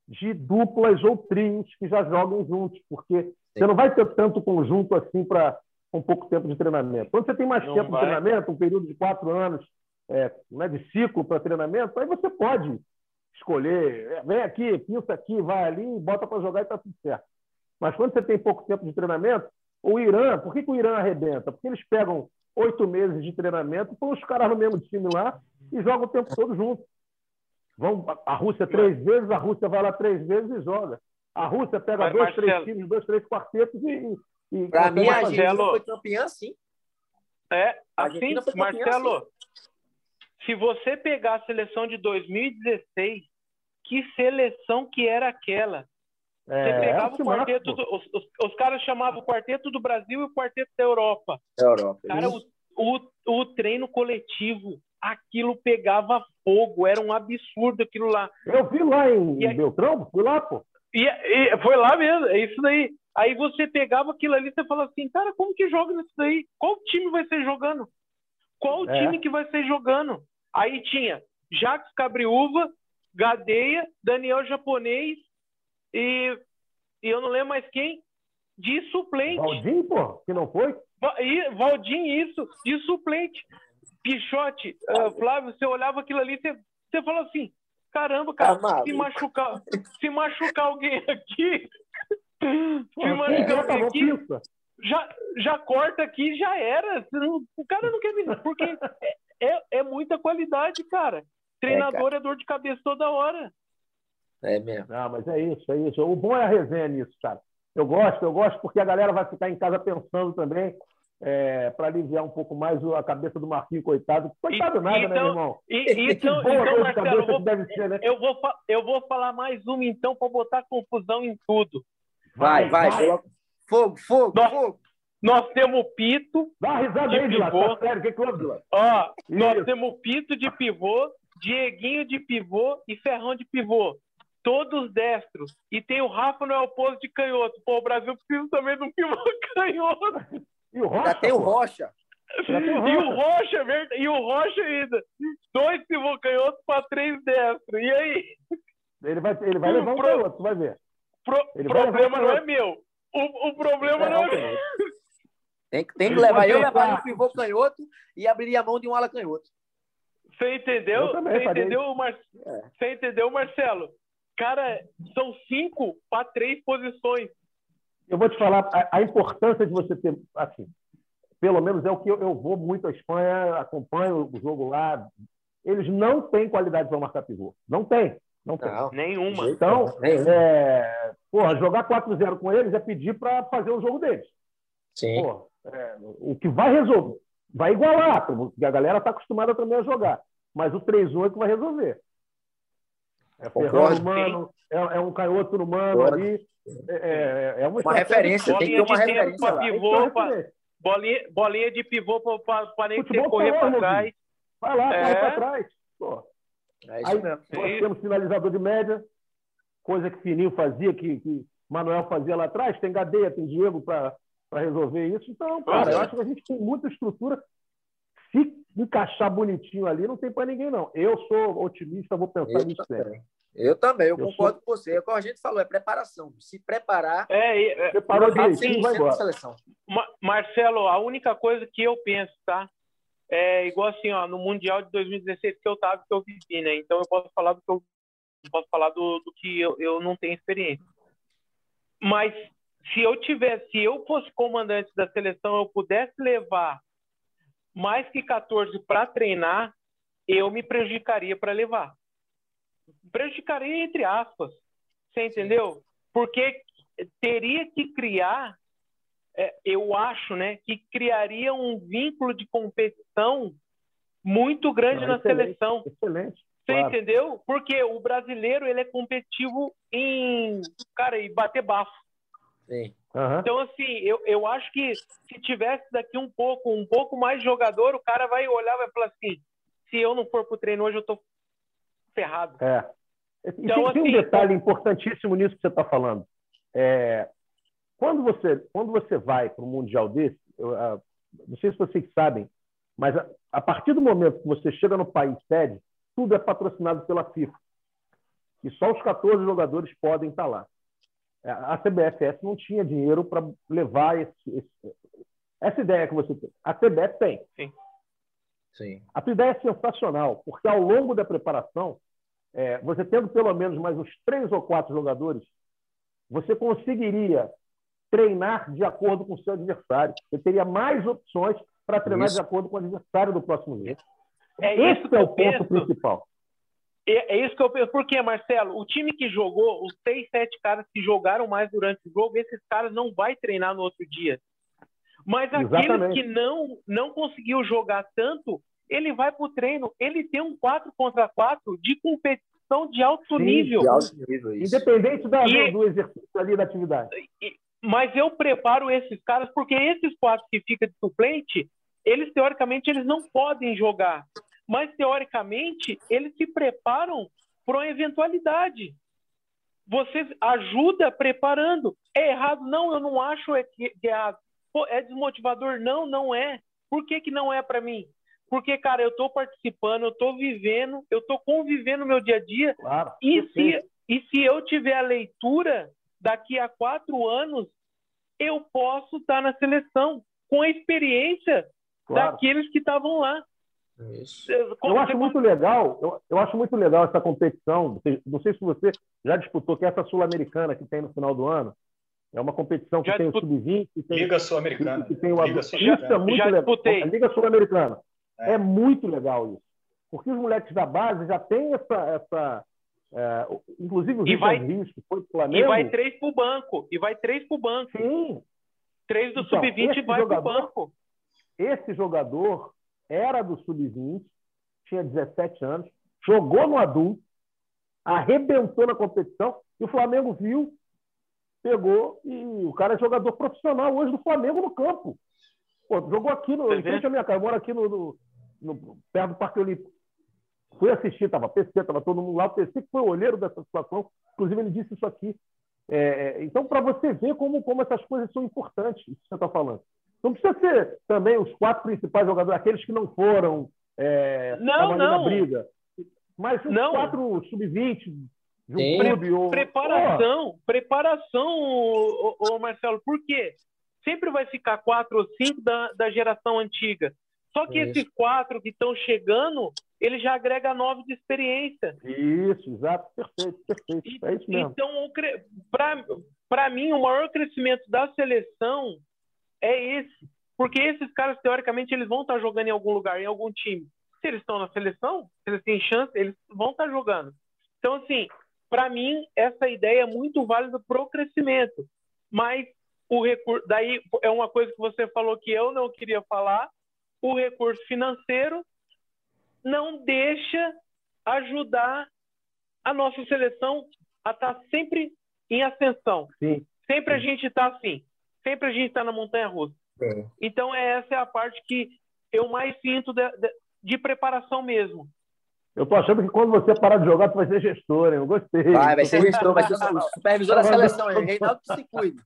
de duplas ou trios que já jogam juntos, porque você não vai ter tanto conjunto assim para um pouco tempo de treinamento. Quando você tem mais não tempo vai. de treinamento, um período de quatro anos é, né, de ciclo para treinamento, aí você pode escolher, é, vem aqui, pinça aqui, vai ali, bota para jogar e está tudo certo. Mas quando você tem pouco tempo de treinamento, o Irã, por que, que o Irã arrebenta? Porque eles pegam oito meses de treinamento, põem os caras no mesmo time lá e jogam o tempo todo junto. Vão a Rússia três vezes, a Rússia vai lá três vezes e joga. A Rússia pega Mas, dois, Marcelo... três times, dois, três quartetos e. e Para mim, a Argentina foi campeã, sim. É, assim, Marcelo, assim. se você pegar a seleção de 2016, que seleção que era aquela? É, você pegava o quarteto, do, os, os, os, caras chamavam o quarteto do Brasil e o quarteto da Europa. Europa. Cara, o, o, o treino coletivo, aquilo pegava fogo, era um absurdo aquilo lá. Eu vi lá em e Beltrão, fui lá, pô. E, e, foi lá mesmo, é isso daí. Aí você pegava aquilo ali e você falava assim, cara, como que joga nisso daí? Qual time vai ser jogando? Qual é. time que vai ser jogando? Aí tinha Jacques Cabriúva, Gadeia, Daniel Japonês e, e eu não lembro mais quem, de suplente. Valdim, pô, que não foi? E, Valdim, isso, de suplente. Pichote, uh, Flávio, você olhava aquilo ali, você, você falou assim, Caramba, cara, tá se machucar, se machucar alguém aqui, se machucar alguém aqui, já, já corta aqui já era. O cara não quer vir, porque é, é, é muita qualidade, cara. Treinador é, é, dor de cabeça toda hora. É mesmo. Não, mas é isso, é isso. O bom é a resenha nisso, cara. Eu gosto, eu gosto porque a galera vai ficar em casa pensando também é, para aliviar um pouco mais a cabeça do Marquinhos, coitado. Coitado e, nada, né, então, né, meu irmão? E, então, então Marcelo, eu vou, ser, né? eu, vou, eu vou falar mais uma, então, para botar confusão em tudo. Vai, vai. vai. Fogo, fogo, nós, fogo. Nós temos Pito. Dá uma risada de aí, pivô. Tá sério, que que Ó, nós temos Pito de pivô, Dieguinho de pivô e Ferrão de pivô. Todos destros. E tem o Rafa no Elposo de canhoto. Pô, o Brasil precisa também de um pivô canhoto. E o Rocha? Já tem o Rocha. Já tem o Rocha. E o Rocha, verdade. E o Rocha ainda. Dois pivô canhotos para três destros. E aí? Ele vai, ele vai levar um pro... canhoto, vai ver. Pro... problema não é meu. O, o problema é, não é meu. Tem, tem que levar. Eu levaria um pivô canhoto e abriria a mão de um ala canhoto. Você entendeu? Você entendeu, Mar... é. Você entendeu, Marcelo? Cara, são cinco para três posições. Eu vou te falar a, a, importância de você ter, assim, pelo menos é o que eu, eu vou muito à Espanha, acompanho o jogo lá. Eles não têm qualidade para marcar pivô. Não tem. Não tem. Não, nenhuma. Então, é, porra, jogar 4-0 com eles é pedir para fazer o jogo deles. Sim. Porra, é, o que vai resolver, vai igualar, porque a galera está acostumada também a jogar. Mas o 3-1 é que vai resolver. É Ferrando humano, é, é, um canhoto humano Concordo. ali. É, é, é uma, uma referência, tem que ter uma referência. Pra pivô, pra, bolinha, bolinha de pivô para nem ter correr para trás. Vai lá, corre para trás. Pô. É isso Aí, mesmo. Nós temos finalizador de média, coisa que Fininho fazia, que, que Manuel fazia lá atrás. Tem Gadeia, tem Diego para resolver isso. Então, cara, eu acho que a gente tem muita estrutura. Se encaixar bonitinho ali, não tem para ninguém, não. Eu sou otimista, vou pensar eu nisso sempre. Eu também, eu, eu concordo sou... com você. É o que a gente falou, é preparação. Se preparar. É, é preparou direitinho, vai embora. Seleção. Marcelo, a única coisa que eu penso, tá? é igual assim, ó, no Mundial de 2016 que eu tava, que eu vivi, né? Então eu posso falar do que eu posso falar do, do que eu, eu não tenho experiência. Mas se eu tivesse, se eu fosse comandante da seleção, eu pudesse levar mais que 14 para treinar, eu me prejudicaria para levar. Prejudicaria entre aspas. Você entendeu? Porque teria que criar é, eu acho né, que criaria um vínculo de competição muito grande Não, na excelente, seleção. Excelente. Você claro. entendeu? Porque o brasileiro ele é competitivo em cara e bater bafo. Sim. Uhum. Então, assim, eu, eu acho que se tivesse daqui um pouco, um pouco mais jogador, o cara vai olhar e vai falar assim: se eu não for pro treino hoje, eu tô ferrado. É. Então, tem, assim, tem um detalhe importantíssimo nisso que você está falando. É, quando você, quando você vai para um mundial desse, eu, não sei se vocês sabem, mas a, a, partir do momento que você chega no país sede, tudo é patrocinado pela FIFA. E só os 14 jogadores podem estar lá. É, a CBFS não tinha dinheiro para levar esse, esse, essa ideia que você tem. A CBF tem. Sim. Sim. A tua ideia é sensacional, porque ao longo da preparação, é, você tendo pelo menos mais uns três ou quatro jogadores, você conseguiria treinar de acordo com o seu adversário. Você teria mais opções para treinar isso. de acordo com o adversário do próximo mês. É Esse isso é o ponto penso. principal. É, é, isso que eu penso. Por quê, Marcelo? O time que jogou, os seis, sete caras que jogaram mais durante o jogo, esses caras não vai treinar no outro dia. Mas aquele que não, não conseguiu jogar tanto, ele vai para o treino. Ele tem um 4 contra 4 de competição de alto Sim, nível. De alto nível Independente da, e, do exercício ali da atividade. E, mas eu preparo esses caras porque esses quatro que ficam de suplente, eles teoricamente eles não podem jogar, mas teoricamente eles se preparam para uma eventualidade. Você ajuda preparando. É errado? Não, eu não acho é, é errado. Pô, é desmotivador? Não, não é. Por que, que não é para mim? Porque, cara, eu estou participando, eu estou vivendo, eu estou convivendo no meu dia a dia. Claro, e, se, e se eu tiver a leitura daqui a quatro anos, eu posso estar na seleção com a experiência claro. daqueles que estavam lá. Isso. Eu acho muito legal, eu, eu, acho muito legal essa competição. Não sei se você já disputou, que é essa sul-americana que tem no final do ano. É uma competição que já tem disput... o sub-20, Liga Sul-Americana. Que, tem o Liga Sul isso é muito já legal. Disputei. A Liga Sul-Americana. É. é. muito legal isso. Porque os moleques da base já têm essa, essa, é, inclusive o e vai, Rios, que foi Flamengo. E vai três para o banco. E vai três para o banco. Sim. Três do então, sub-20 vai para o banco. Esse jogador era do sub-20, tinha 17 anos, jogou no adulto, arrebentou na competição, e o Flamengo viu, pegou, e o cara é jogador profissional hoje do Flamengo no campo. Pô, jogou aqui no. Em frente à minha casa, mora aqui no, no, no, perto do Parque Olímpico. Fui assistir, estava PC, estava todo mundo lá. O PC que foi o olheiro dessa situação, inclusive ele disse isso aqui. É, é então, para você ver como, como essas coisas são importantes, isso que você está falando. Não precisa ser também os quatro principais jogadores, aqueles que não foram é, não, não. na briga. Mas os não. quatro sub-20 de um clube. Ou... Preparação, preparação, ô, ô, ô, Marcelo, por quê? Sempre vai ficar quatro ou cinco da, da geração antiga. Só que esses quatro que estão chegando, ele já agrega nove de experiência. Isso, exato, perfeito, perfeito. é isso mesmo. Então, para mim, o maior crescimento da seleção é esse. Porque esses caras, teoricamente, eles vão estar jogando em algum lugar, em algum time. Se eles estão na seleção, se eles têm chance, eles vão estar jogando. Então, assim, para mim, essa ideia é muito válida para o crescimento. Mas o recurso, daí é uma coisa que você falou que eu não queria falar, o recurso financeiro não deixa ajudar a nossa seleção a estar tá sempre em ascensão. Sim. Sempre a gente está assim. Sempre a gente está na montanha russa. É. Então, essa é a parte que eu mais sinto de, de, de preparação mesmo. Eu tô achando que quando você parar de jogar, tu vai ser gestor, hein? Eu gostei. Vai, vai ser gestor, vai ser o supervisor da seleção, hein? Reinaldo que se cuide.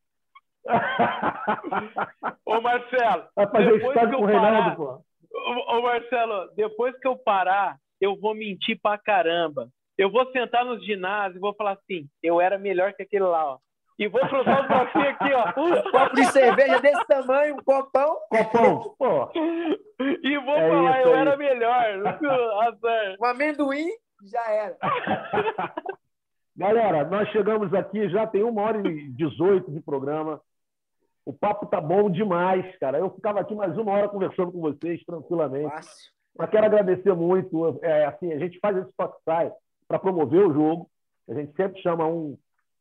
Ô, Marcelo. Vai fazer estágio com o Reinaldo, pô. Ô, Marcelo, depois que eu parar, eu vou mentir pra caramba. Eu vou sentar nos ginásios e vou falar assim: eu era melhor que aquele lá, ó. E vou cruzar os bracinhos aqui, ó. Um copo de cerveja desse tamanho, um copão. Copão, pô. E vou é falar, eu era melhor. um amendoim, já era. Galera, nós chegamos aqui, já tem uma hora e dezoito de programa. O papo tá bom demais, cara. Eu ficava aqui mais uma hora conversando com vocês, tranquilamente. Fácil. Mas quero agradecer muito. É, assim, a gente faz esse Spotify para promover o jogo. A gente sempre chama um,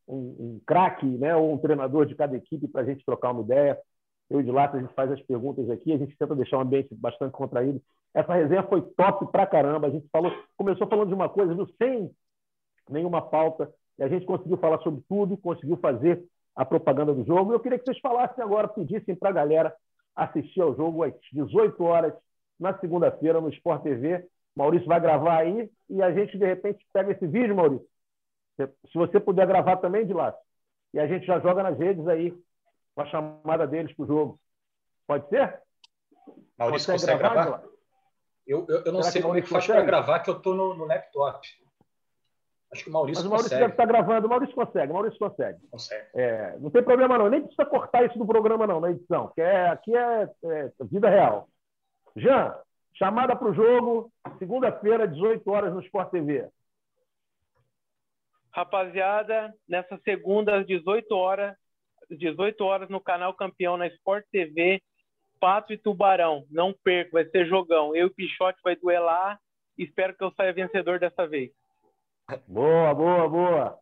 um, um craque, né, ou um treinador de cada equipe para a gente trocar uma ideia. Eu e de lá a gente faz as perguntas aqui, a gente tenta deixar um ambiente bastante contraído. Essa resenha foi top pra caramba. A gente falou, começou falando de uma coisa, viu, sem nenhuma pauta, e a gente conseguiu falar sobre tudo, conseguiu fazer a propaganda do jogo. Eu queria que vocês falassem agora, pedissem para a galera assistir ao jogo às 18 horas, na segunda-feira, no Sport TV. Maurício vai gravar aí e a gente, de repente, pega esse vídeo, Maurício, se você puder gravar também, de lá. E a gente já joga nas redes aí, com a chamada deles para o jogo. Pode ser? Maurício consegue, consegue gravar? gravar? Eu, eu, eu, não Será sei como é que faz para gravar, que eu estou no, no, laptop. Acho que o Maurício Mas o Maurício consegue. deve estar tá gravando. O Maurício consegue. O Maurício consegue. Consegue. É, não tem problema, não. Nem precisa cortar isso do programa, não, na edição. Que é, aqui é, é vida real. Jean, chamada para o jogo, segunda-feira, 18 horas no Sport TV. Rapaziada, nessa segunda às 18 horas, 18 horas no canal Campeão na Sport TV, Pato e Tubarão. Não perca, vai ser jogão. Eu e o Pichote vai duelar. Espero que eu saia vencedor dessa vez. Boa, boa, boa.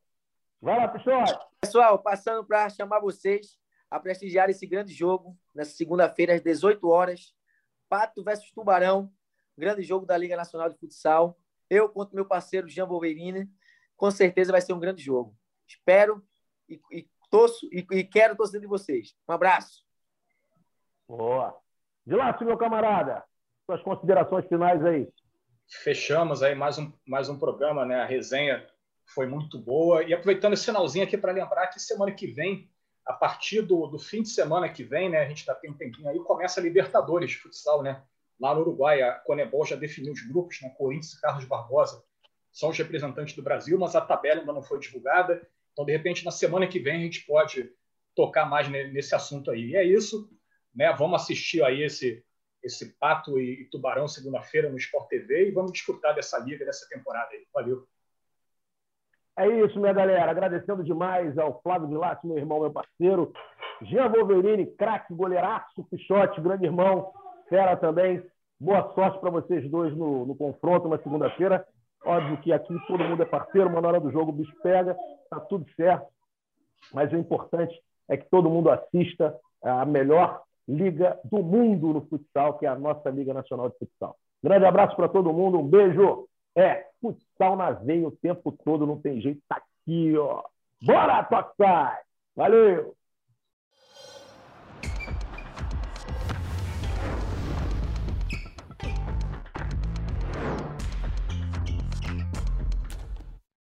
Vai lá, Pichote. Pessoal, passando para chamar vocês a prestigiar esse grande jogo nessa segunda-feira às 18 horas. Pato versus Tubarão, grande jogo da Liga Nacional de Futsal. Eu contra meu parceiro Jean Wolverine com certeza vai ser um grande jogo. Espero e, e torço e, e, quero torcer de vocês. Um abraço. Boa. De lá, meu camarada, suas considerações finais aí. Fechamos aí mais um, mais um programa, né? A resenha foi muito boa. E aproveitando esse finalzinho aqui para lembrar que semana que vem, a partir do, do fim de semana que vem, né? A gente já tem um tempinho aí, começa a Libertadores de futsal, né? Lá no Uruguai, a Conebol já definiu os grupos, né? Corinthians e Carlos Barbosa são os representantes do Brasil, mas a tabela ainda não foi divulgada. Então, de repente, na semana que vem, a gente pode tocar mais nesse assunto aí. E é isso. Né? Vamos assistir aí esse, esse Pato e, Tubarão segunda-feira no Sport TV e vamos desfrutar dessa liga, dessa temporada aí. Valeu. É isso, minha galera. Agradecendo demais ao Flávio Vilato, meu irmão, meu parceiro. Jean Wolverine, craque, goleiraço, pichote, grande irmão, fera também. Boa sorte para vocês dois no, no confronto na segunda-feira. Óbvio que aqui todo mundo é parceiro, na hora do jogo o bicho pega, tá tudo certo. Mas o importante é que todo mundo assista a melhor liga do mundo no futsal, que é a nossa Liga Nacional de Futsal. Grande abraço para todo mundo, um beijo. É, futsal na veia o tempo todo, não tem jeito, tá aqui, ó. Bora, Toxai! Valeu!